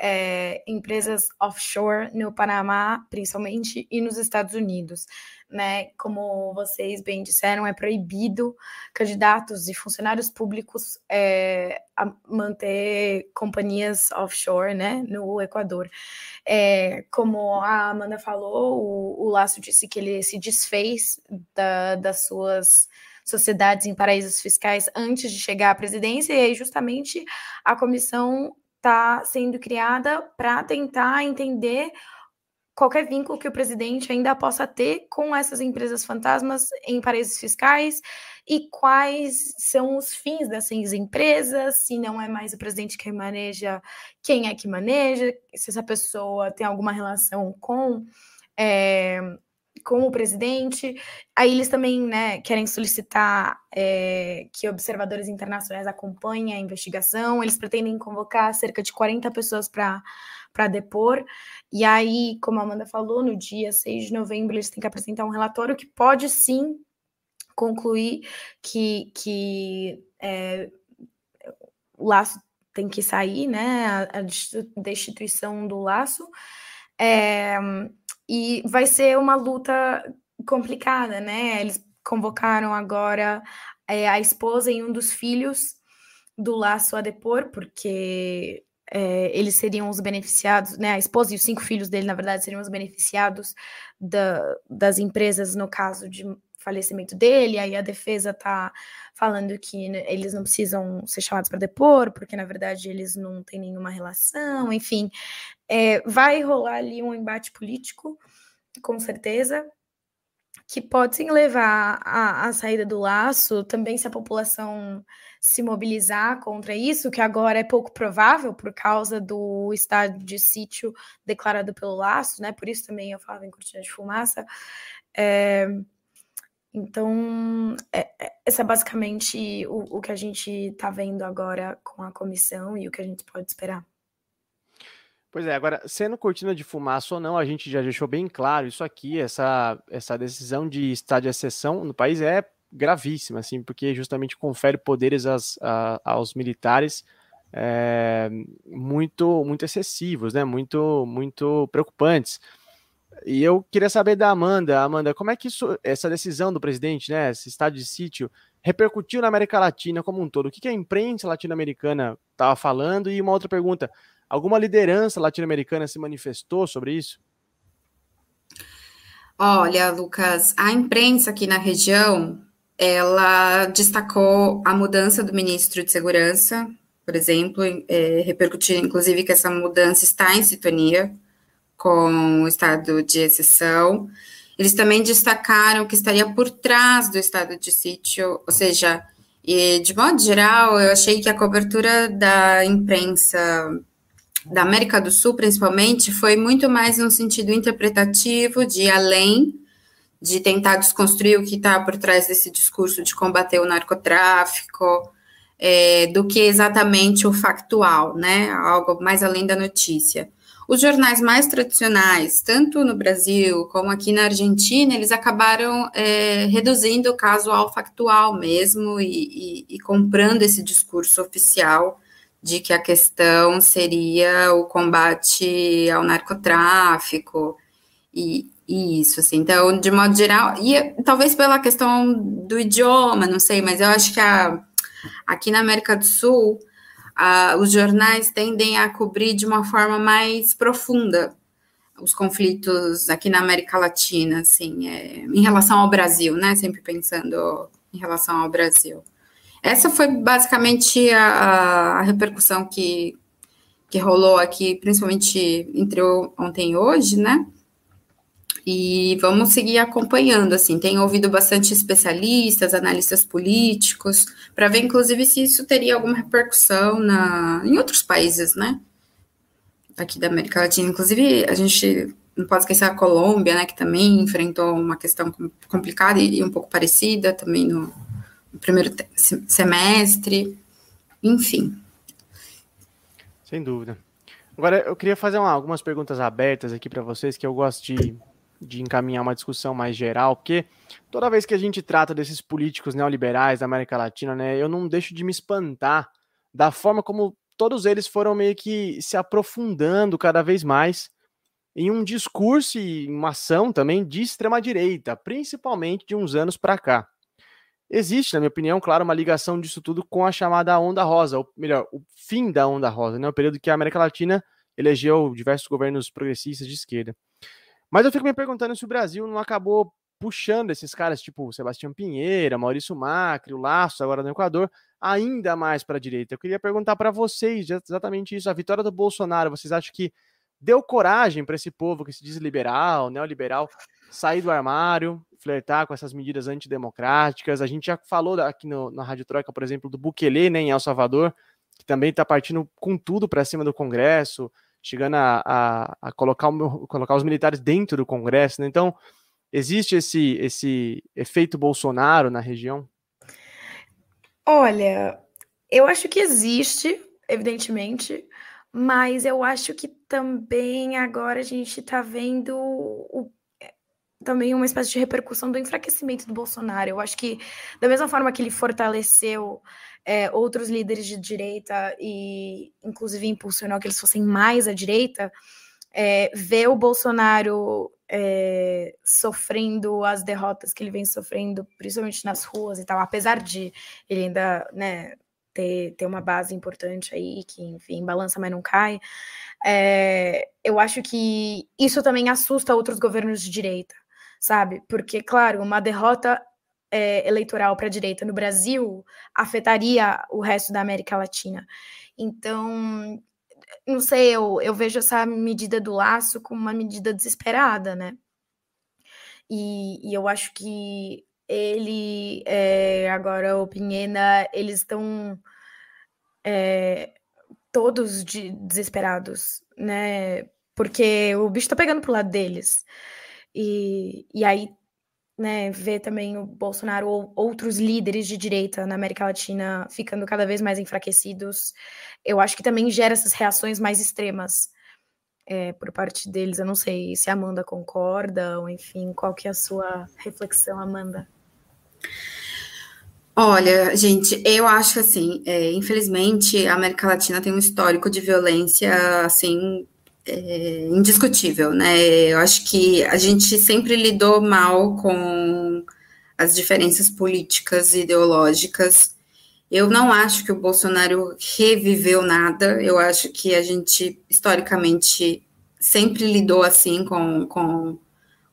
é, empresas offshore no Panamá, principalmente, e nos Estados Unidos. Né? Como vocês bem disseram, é proibido candidatos e funcionários públicos é, manter companhias offshore né, no Equador. É, como a Amanda falou, o, o Laço disse que ele se desfez da, das suas sociedades em paraísos fiscais antes de chegar à presidência, e aí justamente a comissão está sendo criada para tentar entender qualquer vínculo que o presidente ainda possa ter com essas empresas fantasmas em paraísos fiscais e quais são os fins dessas empresas, se não é mais o presidente que maneja, quem é que maneja, se essa pessoa tem alguma relação com é, com o presidente. Aí eles também né, querem solicitar é, que observadores internacionais acompanhem a investigação. Eles pretendem convocar cerca de 40 pessoas para depor. E aí, como a Amanda falou, no dia 6 de novembro, eles têm que apresentar um relatório que pode sim concluir que, que é, o laço tem que sair, né? A, a destituição do laço. É, e vai ser uma luta complicada, né? Eles convocaram agora é, a esposa e um dos filhos do Laço a depor, porque é, eles seriam os beneficiados, né? A esposa e os cinco filhos dele, na verdade, seriam os beneficiados da, das empresas no caso de falecimento dele. Aí a defesa tá falando que eles não precisam ser chamados para depor, porque na verdade eles não têm nenhuma relação. Enfim, é, vai rolar ali um embate político, com certeza, que pode sim levar à, saída do laço, também se a população se mobilizar contra isso, que agora é pouco provável por causa do estado de sítio declarado pelo laço, né? Por isso também eu falava em cortina de fumaça. É, então, é, é, esse é basicamente o, o que a gente está vendo agora com a comissão e o que a gente pode esperar. Pois é, agora, sendo cortina de fumaça ou não, a gente já deixou bem claro isso aqui, essa, essa decisão de estar de exceção no país é gravíssima, assim, porque justamente confere poderes às, a, aos militares é, muito, muito excessivos, né, muito, muito preocupantes. E eu queria saber da Amanda, Amanda, como é que isso, essa decisão do presidente, né, esse estado de sítio, repercutiu na América Latina como um todo? O que, que a imprensa latino-americana estava falando? E uma outra pergunta, Alguma liderança latino-americana se manifestou sobre isso? Olha, Lucas, a imprensa aqui na região, ela destacou a mudança do ministro de Segurança, por exemplo, é, repercutiu inclusive que essa mudança está em sintonia com o estado de exceção. Eles também destacaram que estaria por trás do estado de sítio, ou seja, e de modo geral, eu achei que a cobertura da imprensa da América do Sul, principalmente, foi muito mais no sentido interpretativo, de além, de tentar desconstruir o que está por trás desse discurso de combater o narcotráfico, é, do que exatamente o factual, né? Algo mais além da notícia. Os jornais mais tradicionais, tanto no Brasil como aqui na Argentina, eles acabaram é, reduzindo o caso ao factual mesmo e, e, e comprando esse discurso oficial de que a questão seria o combate ao narcotráfico e, e, isso, assim. Então, de modo geral, e talvez pela questão do idioma, não sei, mas eu acho que a, aqui na América do Sul, a, os jornais tendem a cobrir de uma forma mais profunda os conflitos aqui na América Latina, assim, é, em relação ao Brasil, né? Sempre pensando em relação ao Brasil. Essa foi basicamente a, a repercussão que, que rolou aqui, principalmente entre ontem e hoje, né? E vamos seguir acompanhando, assim, tenho ouvido bastante especialistas, analistas políticos, para ver, inclusive, se isso teria alguma repercussão na, em outros países, né? Aqui da América Latina. Inclusive, a gente não pode esquecer a Colômbia, né, que também enfrentou uma questão complicada e, e um pouco parecida também no, no primeiro semestre, enfim. Sem dúvida. Agora, eu queria fazer uma, algumas perguntas abertas aqui para vocês, que eu gosto de de encaminhar uma discussão mais geral, porque toda vez que a gente trata desses políticos neoliberais da América Latina, né, eu não deixo de me espantar da forma como todos eles foram meio que se aprofundando cada vez mais em um discurso e uma ação também de extrema direita, principalmente de uns anos para cá. Existe, na minha opinião, claro, uma ligação disso tudo com a chamada onda rosa, ou melhor, o fim da onda rosa, né? O período que a América Latina elegeu diversos governos progressistas de esquerda. Mas eu fico me perguntando se o Brasil não acabou puxando esses caras, tipo Sebastião Pinheira, Maurício Macri, o Laço, agora no Equador, ainda mais para a direita. Eu queria perguntar para vocês exatamente isso. A vitória do Bolsonaro, vocês acham que deu coragem para esse povo que se diz liberal, neoliberal, sair do armário, flertar com essas medidas antidemocráticas? A gente já falou aqui no, na Rádio Troika, por exemplo, do Bukele, né, em El Salvador, que também está partindo com tudo para cima do Congresso, chegando a, a, a colocar, colocar os militares dentro do Congresso. Né? Então, existe esse, esse efeito Bolsonaro na região? Olha, eu acho que existe, evidentemente, mas eu acho que também agora a gente está vendo o, também uma espécie de repercussão do enfraquecimento do Bolsonaro. Eu acho que, da mesma forma que ele fortaleceu é, outros líderes de direita e, inclusive, impulsionou que eles fossem mais à direita, é, ver o Bolsonaro é, sofrendo as derrotas que ele vem sofrendo, principalmente nas ruas e tal, apesar de ele ainda né, ter, ter uma base importante aí, que, enfim, balança, mas não cai, é, eu acho que isso também assusta outros governos de direita, sabe? Porque, claro, uma derrota é, eleitoral para a direita no Brasil afetaria o resto da América Latina. Então, não sei, eu, eu vejo essa medida do laço como uma medida desesperada, né? E, e eu acho que ele, é, agora o Pinhena, eles estão é, todos de, desesperados, né? Porque o bicho tá pegando pro lado deles. E, e aí né, ver também o Bolsonaro ou outros líderes de direita na América Latina ficando cada vez mais enfraquecidos, eu acho que também gera essas reações mais extremas é, por parte deles. Eu não sei se a Amanda concorda, ou enfim, qual que é a sua reflexão, Amanda? Olha, gente, eu acho assim, é, infelizmente, a América Latina tem um histórico de violência, assim, é, indiscutível, né? Eu acho que a gente sempre lidou mal com as diferenças políticas e ideológicas. Eu não acho que o Bolsonaro reviveu nada, eu acho que a gente, historicamente, sempre lidou assim com, com,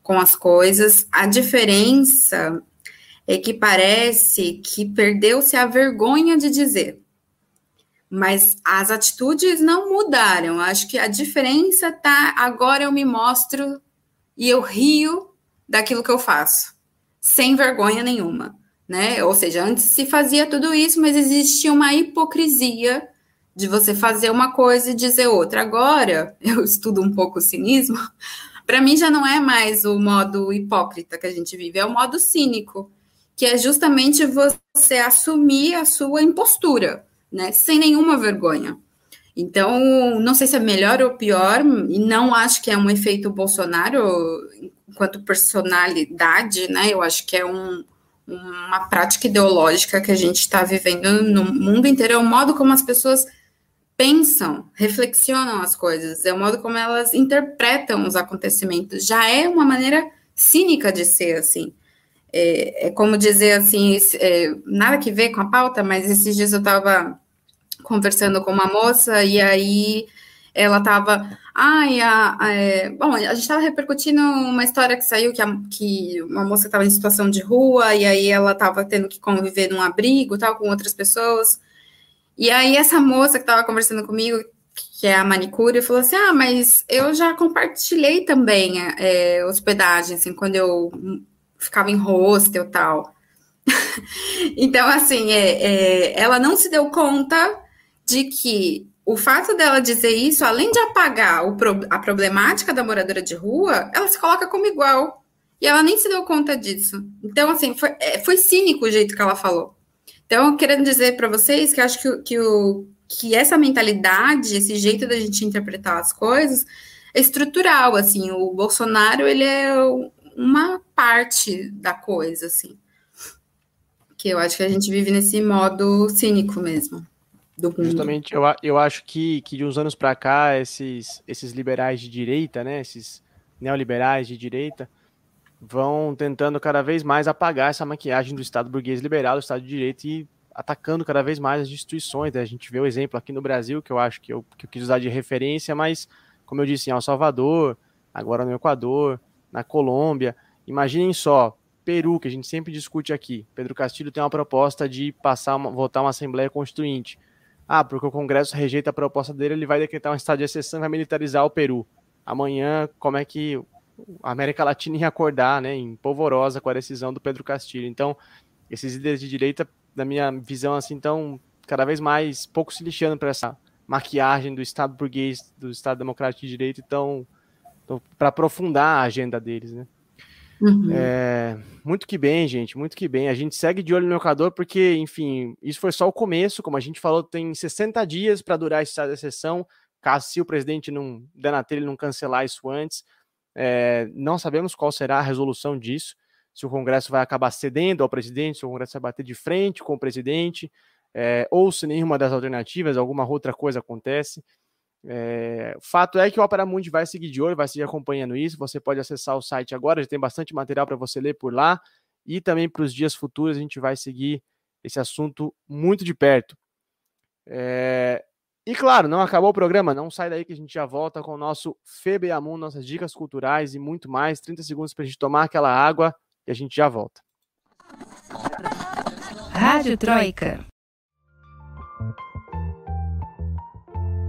com as coisas. A diferença é que parece que perdeu-se a vergonha de dizer mas as atitudes não mudaram. Acho que a diferença tá agora eu me mostro e eu rio daquilo que eu faço, sem vergonha nenhuma, né? Ou seja, antes se fazia tudo isso, mas existia uma hipocrisia de você fazer uma coisa e dizer outra. Agora, eu estudo um pouco o cinismo, para mim já não é mais o modo hipócrita que a gente vive, é o modo cínico, que é justamente você assumir a sua impostura né? Sem nenhuma vergonha. Então, não sei se é melhor ou pior, e não acho que é um efeito Bolsonaro enquanto personalidade, né? Eu acho que é um, uma prática ideológica que a gente está vivendo no mundo inteiro, é o modo como as pessoas pensam, reflexionam as coisas, é o modo como elas interpretam os acontecimentos. Já é uma maneira cínica de ser assim. É, é como dizer assim, é, nada que ver com a pauta, mas esses dias eu estava conversando com uma moça e aí ela estava, ai, a, a, é, bom, a gente estava repercutindo uma história que saiu que, a, que uma moça estava em situação de rua e aí ela estava tendo que conviver num abrigo, tal, com outras pessoas. E aí essa moça que estava conversando comigo, que é a manicure, falou assim, ah, mas eu já compartilhei também é, hospedagem, assim, quando eu ficava em hostel tal. então, assim, é, é, ela não se deu conta de que o fato dela dizer isso, além de apagar a problemática da moradora de rua, ela se coloca como igual. E ela nem se deu conta disso. Então, assim, foi, é, foi cínico o jeito que ela falou. Então, querendo dizer para vocês que acho que, que, o, que essa mentalidade, esse jeito da gente interpretar as coisas, estrutural, assim, o Bolsonaro, ele é uma parte da coisa, assim, que eu acho que a gente vive nesse modo cínico mesmo. Justamente, eu, eu acho que, que de uns anos para cá, esses, esses liberais de direita, né, esses neoliberais de direita, vão tentando cada vez mais apagar essa maquiagem do Estado burguês liberal, do Estado de Direito e atacando cada vez mais as instituições. Né? A gente vê o exemplo aqui no Brasil, que eu acho que eu, que eu quis usar de referência, mas, como eu disse, em El Salvador, agora no Equador, na Colômbia. Imaginem só, Peru, que a gente sempre discute aqui. Pedro Castilho tem uma proposta de passar uma, votar uma Assembleia Constituinte. Ah, porque o Congresso rejeita a proposta dele, ele vai decretar um estado de exceção e vai militarizar o Peru. Amanhã, como é que a América Latina ia acordar, né, em polvorosa com a decisão do Pedro Castilho. Então, esses líderes de direita, na minha visão, assim, estão cada vez mais pouco se lixando para essa maquiagem do Estado burguês, do Estado democrático de direito, então, para aprofundar a agenda deles, né. Uhum. É, muito que bem, gente, muito que bem. A gente segue de olho no locador porque, enfim, isso foi só o começo. Como a gente falou, tem 60 dias para durar de exceção, caso se o presidente não der na telha, não cancelar isso antes. É, não sabemos qual será a resolução disso, se o Congresso vai acabar cedendo ao presidente, se o Congresso vai bater de frente com o presidente, é, ou se nenhuma das alternativas, alguma outra coisa acontece. É, fato é que o Opera Mundi vai seguir de olho, vai seguir acompanhando isso. Você pode acessar o site agora, já tem bastante material para você ler por lá. E também para os dias futuros a gente vai seguir esse assunto muito de perto. É, e claro, não acabou o programa, não sai daí que a gente já volta com o nosso FEBEAMUN, nossas dicas culturais e muito mais. 30 segundos para a gente tomar aquela água e a gente já volta. Rádio Troika.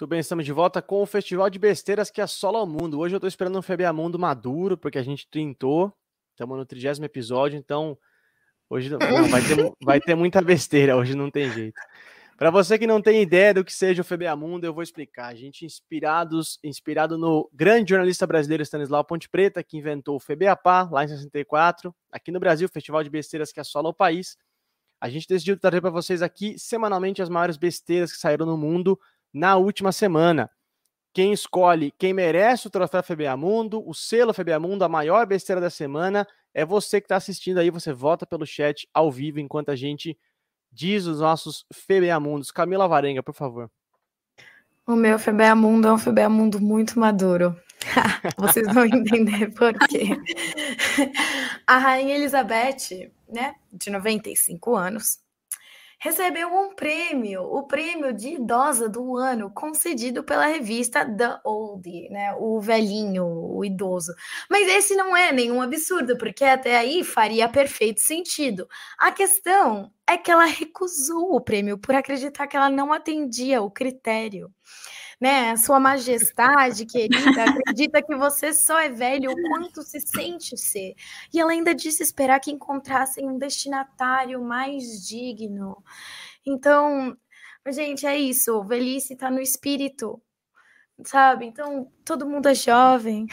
Tudo bem, estamos de volta com o Festival de Besteiras que assola o mundo. Hoje eu estou esperando um Febeamundo maduro, porque a gente trintou. Estamos no trigésimo episódio, então hoje não, vai, ter, vai ter muita besteira, hoje não tem jeito. Para você que não tem ideia do que seja o Febeamundo, eu vou explicar. A gente inspirados, inspirado no grande jornalista brasileiro Stanislau Ponte Preta, que inventou o FEBEAPA lá em 64. Aqui no Brasil, Festival de Besteiras que assola o país. A gente decidiu trazer para vocês aqui semanalmente as maiores besteiras que saíram no mundo na última semana. Quem escolhe, quem merece o troféu FBA Mundo, o selo FBA Mundo, a maior besteira da semana, é você que está assistindo aí. Você vota pelo chat ao vivo enquanto a gente diz os nossos FBA Mundos. Camila Varenga, por favor. O meu FBA Mundo é um FBA Mundo muito maduro. Vocês vão entender por quê. A Rainha Elizabeth, né, de 95 anos, recebeu um prêmio, o prêmio de idosa do ano, concedido pela revista The Old, né? O velhinho, o idoso. Mas esse não é nenhum absurdo, porque até aí faria perfeito sentido. A questão é que ela recusou o prêmio por acreditar que ela não atendia o critério né? Sua Majestade, querida, acredita que você só é velho o quanto se sente ser. E ela ainda disse esperar que encontrassem um destinatário mais digno. Então, gente, é isso. Velhice está no espírito, sabe? Então, todo mundo é jovem.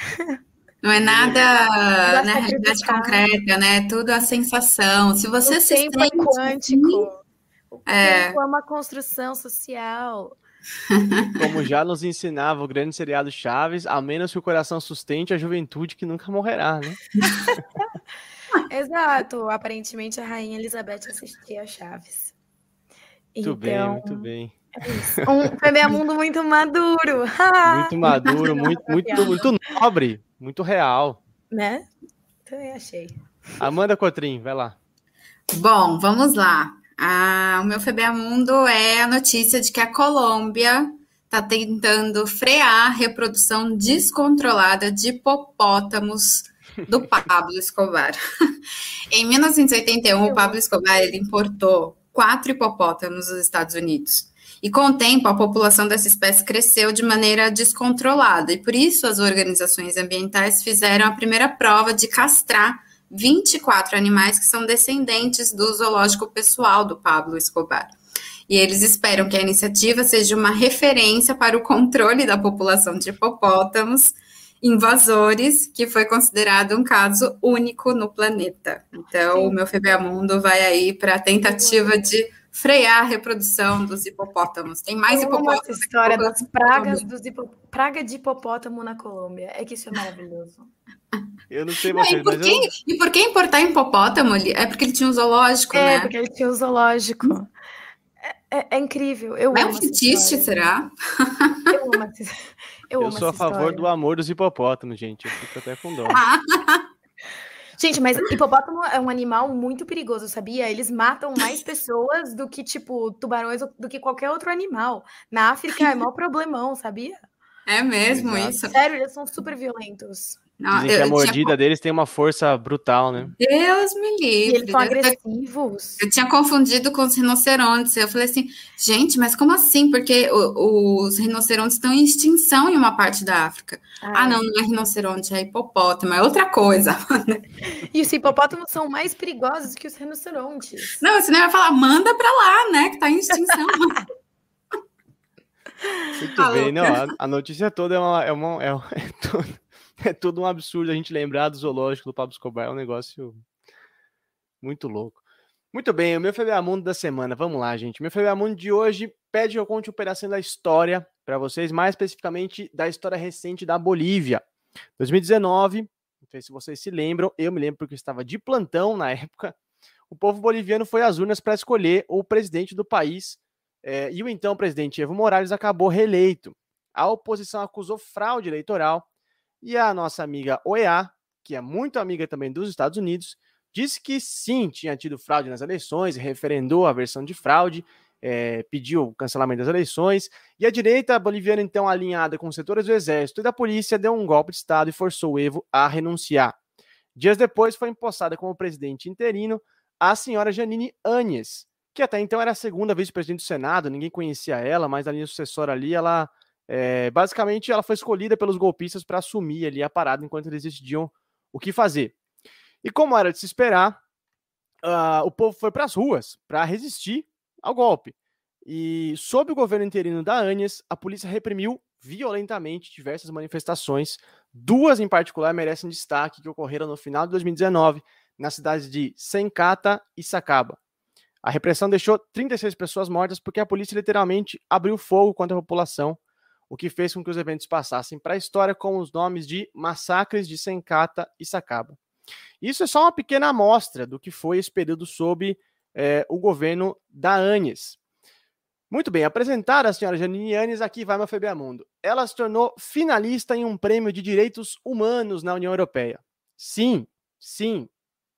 Não é nada na realidade concreta, né? Tudo a sensação. Se você o se tempo é sente... é quântico. O é. tempo é uma construção social. Como já nos ensinava o grande seriado Chaves, a menos que o coração sustente a juventude que nunca morrerá, né? Exato. Aparentemente a rainha Elizabeth assistia a Chaves. Muito então, bem, muito bem. É um Mundo muito maduro. muito maduro, muito, muito, muito nobre, muito real. Né? Também achei. Amanda Cotrim, vai lá. Bom, vamos lá. Ah, o meu FBA Mundo é a notícia de que a Colômbia está tentando frear a reprodução descontrolada de hipopótamos do Pablo Escobar. em 1981, o Pablo Escobar importou quatro hipopótamos dos Estados Unidos. E com o tempo, a população dessa espécie cresceu de maneira descontrolada, e por isso as organizações ambientais fizeram a primeira prova de castrar 24 animais que são descendentes do zoológico pessoal do Pablo Escobar. E eles esperam que a iniciativa seja uma referência para o controle da população de hipopótamos invasores, que foi considerado um caso único no planeta. Então, Sim. o meu FBA Mundo vai aí para a tentativa de frear a reprodução dos hipopótamos. Tem mais Eu hipopótamos. Essa história das pragas dos hipo... praga de hipopótamo na Colômbia. É que isso é maravilhoso. Eu não sei vocês, não, e, por mas que, eu... e por que importar hipopótamo? É porque ele tinha um zoológico, é, né? É, porque ele tinha um zoológico. É, é, é incrível. Eu é um fetiche, será? Eu amo essa Eu, eu sou a favor história. do amor dos hipopótamos, gente. Eu fico até com dó. Gente, mas hipopótamo é um animal muito perigoso, sabia? Eles matam mais pessoas do que, tipo, tubarões, do que qualquer outro animal. Na África é maior problemão, sabia? É mesmo Exato. isso? Sério, eles são super violentos. Não, Dizem que a mordida tinha- deles tem uma força brutal, né? Deus me E livre. eles são agressivos. Eu tinha confundido com os rinocerontes. Eu falei assim, gente, mas como assim? Porque o- os rinocerontes estão em extinção em uma parte da África. Ah, não, não é rinoceronte, é hipopótamo, é outra coisa. E os hipopótamos são mais perigosos que os rinocerontes. Não, você nem vai falar, manda pra lá, né? Que tá em extinção. Muito Ah, bem, não. A, a notícia toda é, uma, é, uma, é, é, tudo, é tudo um absurdo a gente lembrar do zoológico do Pablo Escobar. É um negócio muito louco. Muito bem, o meu FBA Mundo da semana. Vamos lá, gente. Meu FBA Mundo de hoje pede que eu conte um pedacinho da história para vocês, mais especificamente da história recente da Bolívia. 2019, não sei se vocês se lembram, eu me lembro porque eu estava de plantão na época. O povo boliviano foi às urnas para escolher o presidente do país é, e o então presidente Evo Morales acabou reeleito. A oposição acusou fraude eleitoral e a nossa amiga OEA, que é muito amiga também dos Estados Unidos, disse que sim, tinha tido fraude nas eleições, referendou a versão de fraude, é, pediu o cancelamento das eleições, e a direita boliviana, então alinhada com setores do exército e da polícia, deu um golpe de Estado e forçou o Evo a renunciar. Dias depois foi empossada como presidente interino a senhora Janine Áñez, que até então era a segunda vice-presidente do Senado, ninguém conhecia ela, mas a linha sucessora ali, ela é, basicamente ela foi escolhida pelos golpistas para assumir ali a parada enquanto eles decidiam o que fazer. E como era de se esperar, uh, o povo foi para as ruas para resistir ao golpe. E sob o governo interino da Áñez, a polícia reprimiu violentamente diversas manifestações. Duas em particular merecem destaque que ocorreram no final de 2019 nas cidades de Sencata e Sacaba. A repressão deixou 36 pessoas mortas porque a polícia literalmente abriu fogo contra a população, o que fez com que os eventos passassem para a história com os nomes de massacres de Sencata e Sacaba. Isso é só uma pequena amostra do que foi esse período sob eh, o governo da Áñez. Muito bem, apresentar a senhora Janine Áñez, aqui vai meu FBA Mundo. Ela se tornou finalista em um prêmio de direitos humanos na União Europeia. Sim, sim,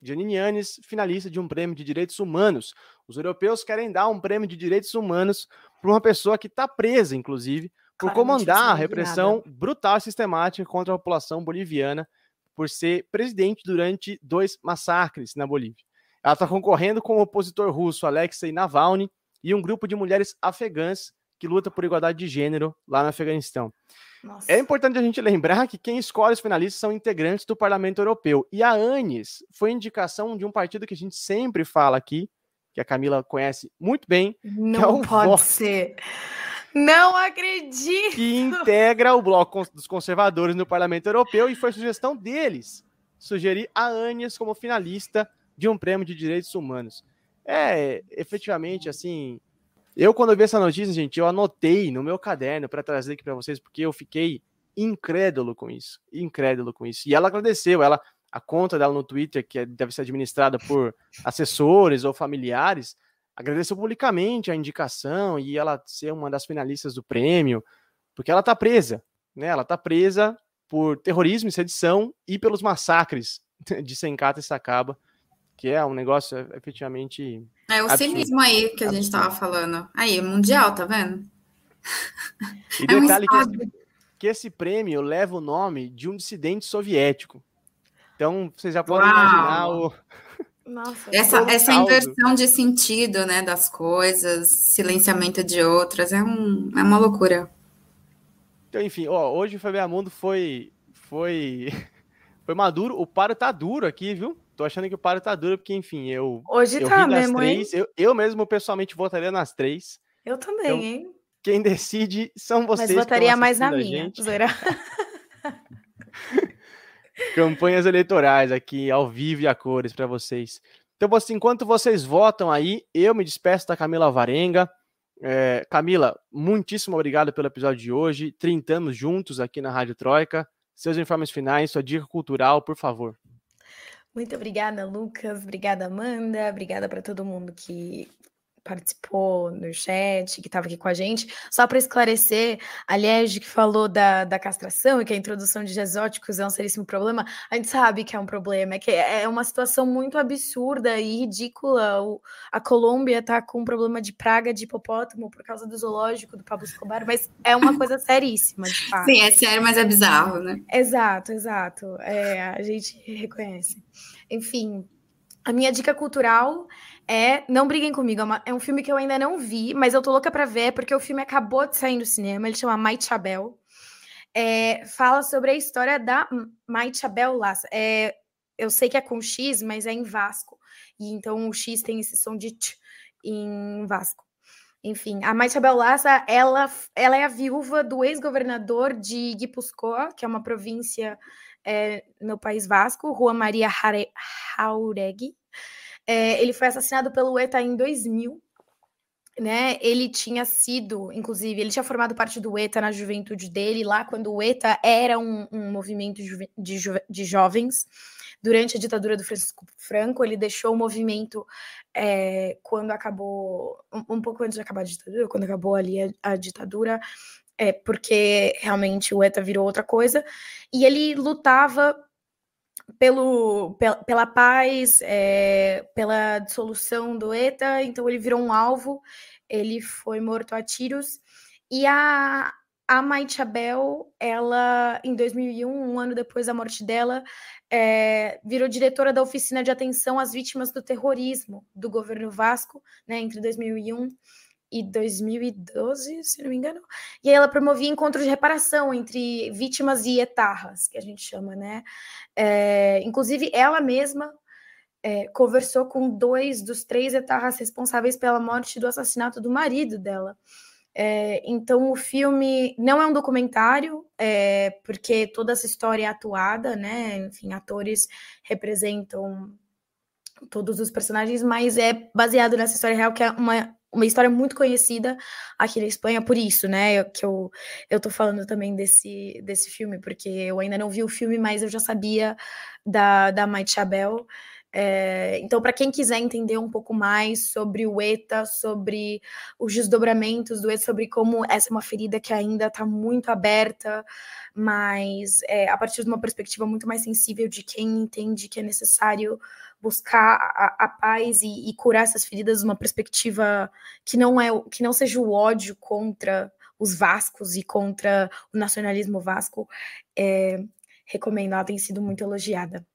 Janine Áñez, finalista de um prêmio de direitos humanos. Os europeus querem dar um prêmio de direitos humanos para uma pessoa que está presa, inclusive, por comandar a discriminada. repressão brutal e sistemática contra a população boliviana por ser presidente durante dois massacres na Bolívia. Ela está concorrendo com o opositor russo Alexei Navalny e um grupo de mulheres afegãs que luta por igualdade de gênero lá no Afeganistão. Nossa. É importante a gente lembrar que quem escolhe os finalistas são integrantes do Parlamento Europeu. E a ANES foi indicação de um partido que a gente sempre fala aqui, que a Camila conhece muito bem, Não é pode Vox. ser. Não acredito. que integra o bloco dos conservadores no Parlamento Europeu e foi sugestão deles sugerir a ANES como finalista de um prêmio de direitos humanos. É, efetivamente, assim, eu quando vi essa notícia, gente, eu anotei no meu caderno para trazer aqui para vocês, porque eu fiquei incrédulo com isso, incrédulo com isso. E ela agradeceu, ela a conta dela no Twitter, que é- deve ser administrada por assessores ou familiares, agradeceu publicamente a indicação e ela ser uma das finalistas do prêmio, porque ela está presa, né? Ela está presa por terrorismo e sedição e pelos massacres de Sencata e Sacaba, que é um negócio efetivamente É o Absurdo. cinismo aí que a gente tava falando. Aí, mundial, tá vendo? E É um detalhe que estado. esse, que esse prêmio leva o nome de um dissidente soviético. Então, vocês já podem Uau! imaginar o, Nossa, essa, essa inversão de sentido, né, das coisas, silenciamento de outras, é, um, é uma loucura. Então, enfim, ó, hoje o Fabiano Mundo foi, foi, foi maduro. O paro tá duro aqui, viu? Tô achando que o paro tá duro, porque, enfim, eu. Hoje eu tá mesmo, três, eu, eu, mesmo pessoalmente votaria nas três. Eu também, então, hein? Quem decide são vocês. Mas votaria mais na minha. Campanhas eleitorais aqui, ao vivo e a cores para vocês. Então, assim, enquanto vocês votam aí, eu me despeço da Camila Varenga. É, Camila, muitíssimo obrigado pelo episódio de hoje. 30 anos juntos aqui na Rádio Troika. Seus informes finais, sua dica cultural, por favor. Muito obrigada, Lucas. Obrigada, Amanda. Obrigada para todo mundo que participou no chat, que estava aqui com a gente. Só para esclarecer, a Liege que falou da, da castração e que a introdução de exóticos é um seríssimo problema, a gente sabe que é um problema, é que é uma situação muito absurda e ridícula. O, a Colômbia está com um problema de praga de hipopótamo por causa do zoológico do Pablo Escobar, mas é uma coisa seríssima, de fato. Sim, é sério, mas é bizarro, né? Exato, exato. É, a gente reconhece. Enfim, a minha dica cultural é Não Briguem Comigo. É, uma, é, um filme que eu ainda não vi, mas eu tô louca pra ver, porque o filme acabou de sair no cinema. Ele chama Mai Chabel. É, fala sobre a história da Mai Chabel Lassa. É, eu sei que é com X, mas é em Vasco. E então o X tem esse som de t em Vasco. Enfim, a Mai Chabel Lassa, ela, ela é a viúva do ex-governador de Guipuscoa, que é uma província é, no País Vasco, Rua Maria Jauregui. É, ele foi assassinado pelo ETA em 2000. Né, ele tinha sido, inclusive, ele tinha formado parte do ETA na juventude dele, lá quando o ETA era um, um movimento de, jo de jovens. Durante a ditadura do Francisco Franco, ele deixou o movimento é, quando acabou, um, um, pouco antes de acabar a ditadura, quando acabou ali a, a ditadura, é, porque realmente o ETA virou outra coisa, e ele lutava pelo, pela, pela paz, é, pela dissolução do ETA, então ele virou um alvo, ele foi morto a tiros, e a, a Maite Abel, ela, em 2001, um ano depois da morte dela, é, virou diretora da Oficina de Atenção às Vítimas do Terrorismo do governo Vasco, né, entre 2001 e 2012, se não me engano. E aí ela promovia encontros de reparação entre vítimas e etarras, que a gente chama, né? É, inclusive, ela mesma é, conversou com dois dos três etarras responsáveis pela morte do assassinato do marido dela. É, então, o filme não é um documentário, é, porque toda essa história é atuada, né? Enfim, atores representam todos os personagens, mas é baseado nessa história real, que é uma uma história muito conhecida aqui na Espanha por isso, né? Que eu, eu tô falando também desse, desse filme, porque eu ainda não vi o filme, mas eu já sabia da, da Maite Chabel. É, então, para quem quiser entender um pouco mais sobre o ETA, sobre os desdobramentos do ETA, sobre como essa é uma ferida que ainda está muito aberta, mas é, a partir de uma perspectiva muito mais sensível de quem entende que é necessário buscar a, a paz e, e, curar essas feridas uma perspectiva que não é que não seja o ódio contra os vascos e contra o nacionalismo vasco, é, recomendo, ela tem sido muito elogiada.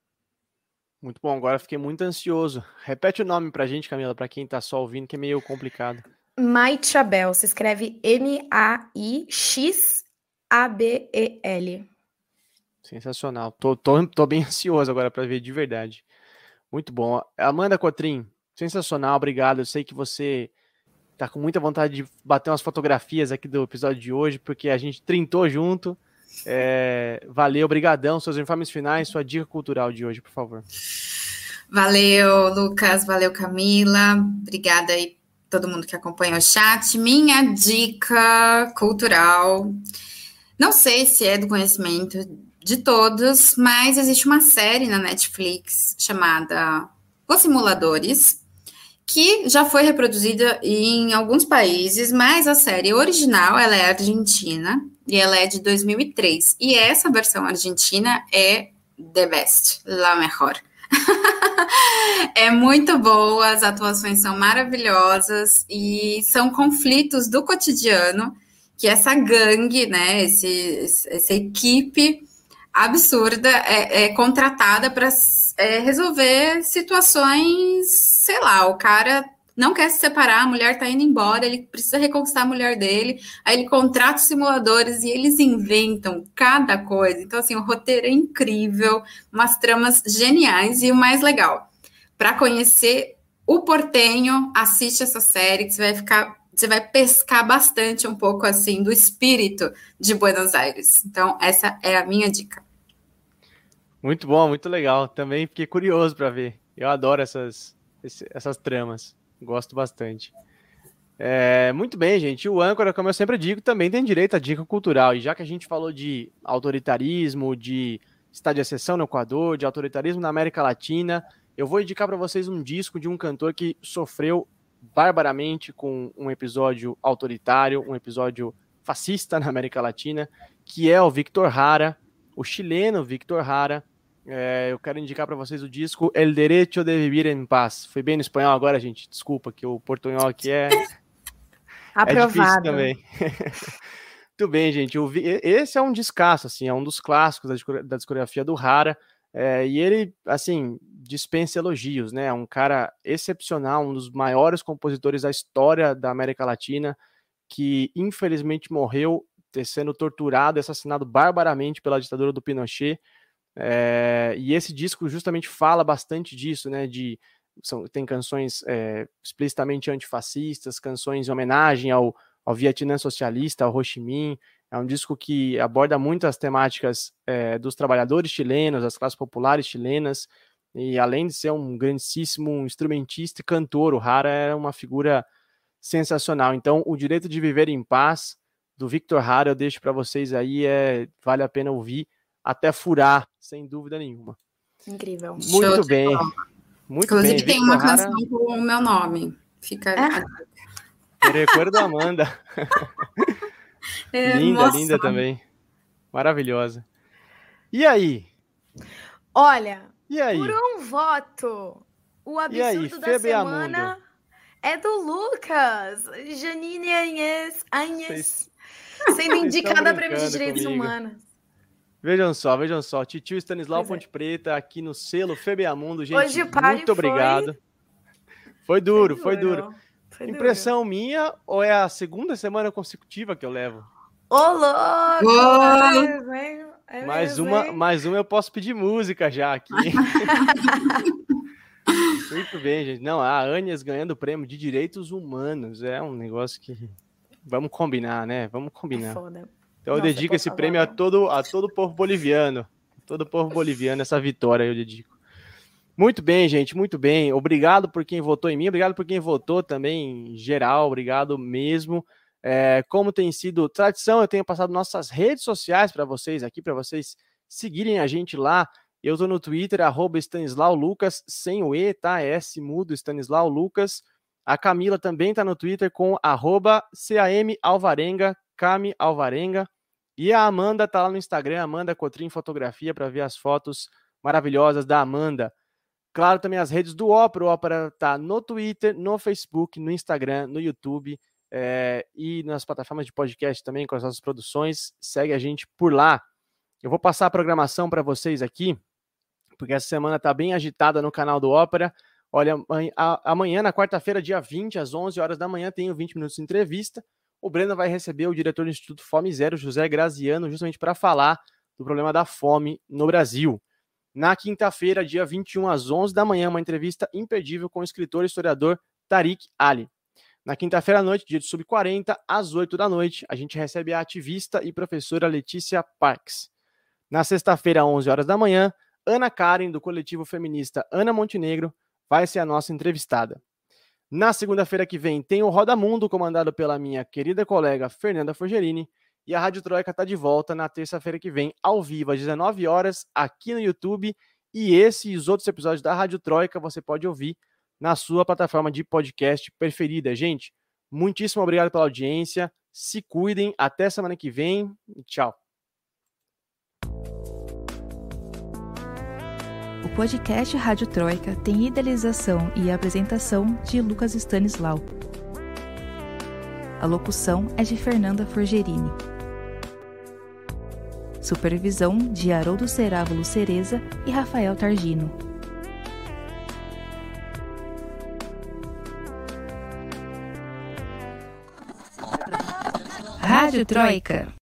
Muito bom, agora fiquei muito ansioso. Repete o nome pra gente, Camila, para quem tá só ouvindo, que é meio complicado. Maichabel, se escreve M-A-I-X-A-B-E-L. Sensacional. Tô, tô, tô bem ansioso agora para ver de verdade. Muito bom. Amanda Cotrim, sensacional, obrigado. Eu sei que você tá com muita vontade de bater umas fotografias aqui do episódio de hoje, porque a gente trintou junto. É, valeu, obrigadão. Seus informes finais, sua dica cultural de hoje, por favor. Valeu, Lucas. Valeu, Camila. Obrigada aí todo mundo que acompanha o chat. Minha dica cultural, não sei se é do conhecimento de todos, mas existe uma série na Netflix chamada Os Simuladores, que já foi reproduzida em alguns países, mas a série original ela é argentina e ela é de 2003. E essa versão argentina é the best, la mejor. é muito boa, as atuações são maravilhosas e são conflitos do cotidiano que essa gangue, né, esse, essa equipe absurda é, é contratada para é, resolver situações, sei lá, o cara não quer se separar, a mulher tá indo embora, ele precisa reconquistar a mulher dele, aí ele contrata os simuladores e eles inventam cada coisa. Então, assim, o roteiro é incrível, umas tramas geniais e o mais legal, para conhecer o portenho, assiste essa série que você vai ficar, você vai pescar bastante um pouco assim do espírito de Buenos Aires. Então, essa é a minha dica. Muito bom, muito legal. Também fiquei curioso para ver. Eu adoro essas, essas tramas. Gosto bastante. É, muito bem, gente. O âncora, como eu sempre digo, também tem direito à dica cultural. E já que a gente falou de autoritarismo, de estado de exceção no Equador, de autoritarismo na América Latina, eu vou indicar para vocês um disco de um cantor que sofreu barbaramente com um episódio autoritário, um episódio fascista na América Latina, que é o Victor Hara, o chileno Victor Hara, é, eu quero indicar para vocês o disco El Derecho de Vivir em Paz. Foi bem no espanhol agora, gente. Desculpa, que o portunhol aqui é. Aprovado. É também. Muito bem, gente. Esse é um descasso, assim, é um dos clássicos da discografia do Rara. É, e ele, assim, dispensa elogios, né? Um cara excepcional, um dos maiores compositores da história da América Latina, que infelizmente morreu sendo torturado assassinado barbaramente pela ditadura do Pinochet. É, e esse disco justamente fala bastante disso, né? De, são, tem canções é, explicitamente antifascistas, canções em homenagem ao, ao Vietnã socialista, ao Ho Chi Minh. É um disco que aborda muitas temáticas é, dos trabalhadores chilenos, das classes populares chilenas, e além de ser um grandíssimo instrumentista e cantor, o Hara era uma figura sensacional. Então, o direito de viver em paz do Victor Hara eu deixo para vocês aí, é vale a pena ouvir até furar, sem dúvida nenhuma. Incrível. Muito Show bem. Muito Inclusive bem. tem Victor uma canção Hara... com o meu nome. Fica. Ah. recuerdo Amanda. É, linda, nossa. linda também. Maravilhosa. E aí? Olha, e aí? por um voto, o absurdo aí, da semana é do Lucas. Janine Anhes, Anhes sendo indicada a prêmio de direitos comigo. humanos. Vejam só, vejam só. Titio Stanislau pois é. Ponte é. Preta aqui no selo Febeamundo, gente. Hoje muito obrigado. Foi, foi duro, foi duro. Foi duro. Foi Impressão duro. minha ou é a segunda semana consecutiva que eu levo? Ô, louco! Oh! É mais, uma, mais uma eu posso pedir música já aqui. Muito bem, gente. Não, a Anias ganhando o prêmio de direitos humanos é um negócio que. Vamos combinar, né? Vamos combinar. É foda. Então Nossa, eu dedico esse prêmio a todo, a todo o povo boliviano. Todo o povo boliviano, essa vitória eu dedico. Muito bem, gente, muito bem. Obrigado por quem votou em mim, obrigado por quem votou também em geral, obrigado mesmo. É, como tem sido tradição, eu tenho passado nossas redes sociais para vocês aqui, para vocês seguirem a gente lá. Eu estou no Twitter, arroba Stanislau Lucas, sem o E, tá? É S mudo, Stanislau Lucas. A Camila também está no Twitter com arroba CAM Alvarenga, Cami Alvarenga. E a Amanda tá lá no Instagram, Amanda Cotrim Fotografia, para ver as fotos maravilhosas da Amanda. Claro, também as redes do Opera. O Opera tá no Twitter, no Facebook, no Instagram, no YouTube é, e nas plataformas de podcast também com as nossas produções. Segue a gente por lá. Eu vou passar a programação para vocês aqui, porque essa semana tá bem agitada no canal do Ópera. Olha, amanhã, na quarta-feira, dia 20, às 11 horas da manhã, tenho 20 minutos de entrevista o Breno vai receber o diretor do Instituto Fome Zero, José Graziano, justamente para falar do problema da fome no Brasil. Na quinta-feira, dia 21 às 11 da manhã, uma entrevista imperdível com o escritor e historiador Tariq Ali. Na quinta-feira à noite, dia de sub-40, às 8 da noite, a gente recebe a ativista e professora Letícia Parks. Na sexta-feira, às 11 horas da manhã, Ana Karen, do coletivo feminista Ana Montenegro, vai ser a nossa entrevistada. Na segunda-feira que vem tem o Roda Mundo, comandado pela minha querida colega Fernanda Forgerini. E a Rádio Troika está de volta na terça-feira que vem, ao vivo, às 19 horas, aqui no YouTube. E esse e os outros episódios da Rádio Troika você pode ouvir na sua plataforma de podcast preferida. Gente, muitíssimo obrigado pela audiência. Se cuidem. Até semana que vem. Tchau. O podcast Rádio Troika tem idealização e apresentação de Lucas Stanislau. A locução é de Fernanda Forgerini. Supervisão de Haroldo Cerávulo Cereza e Rafael Targino. Rádio Troika.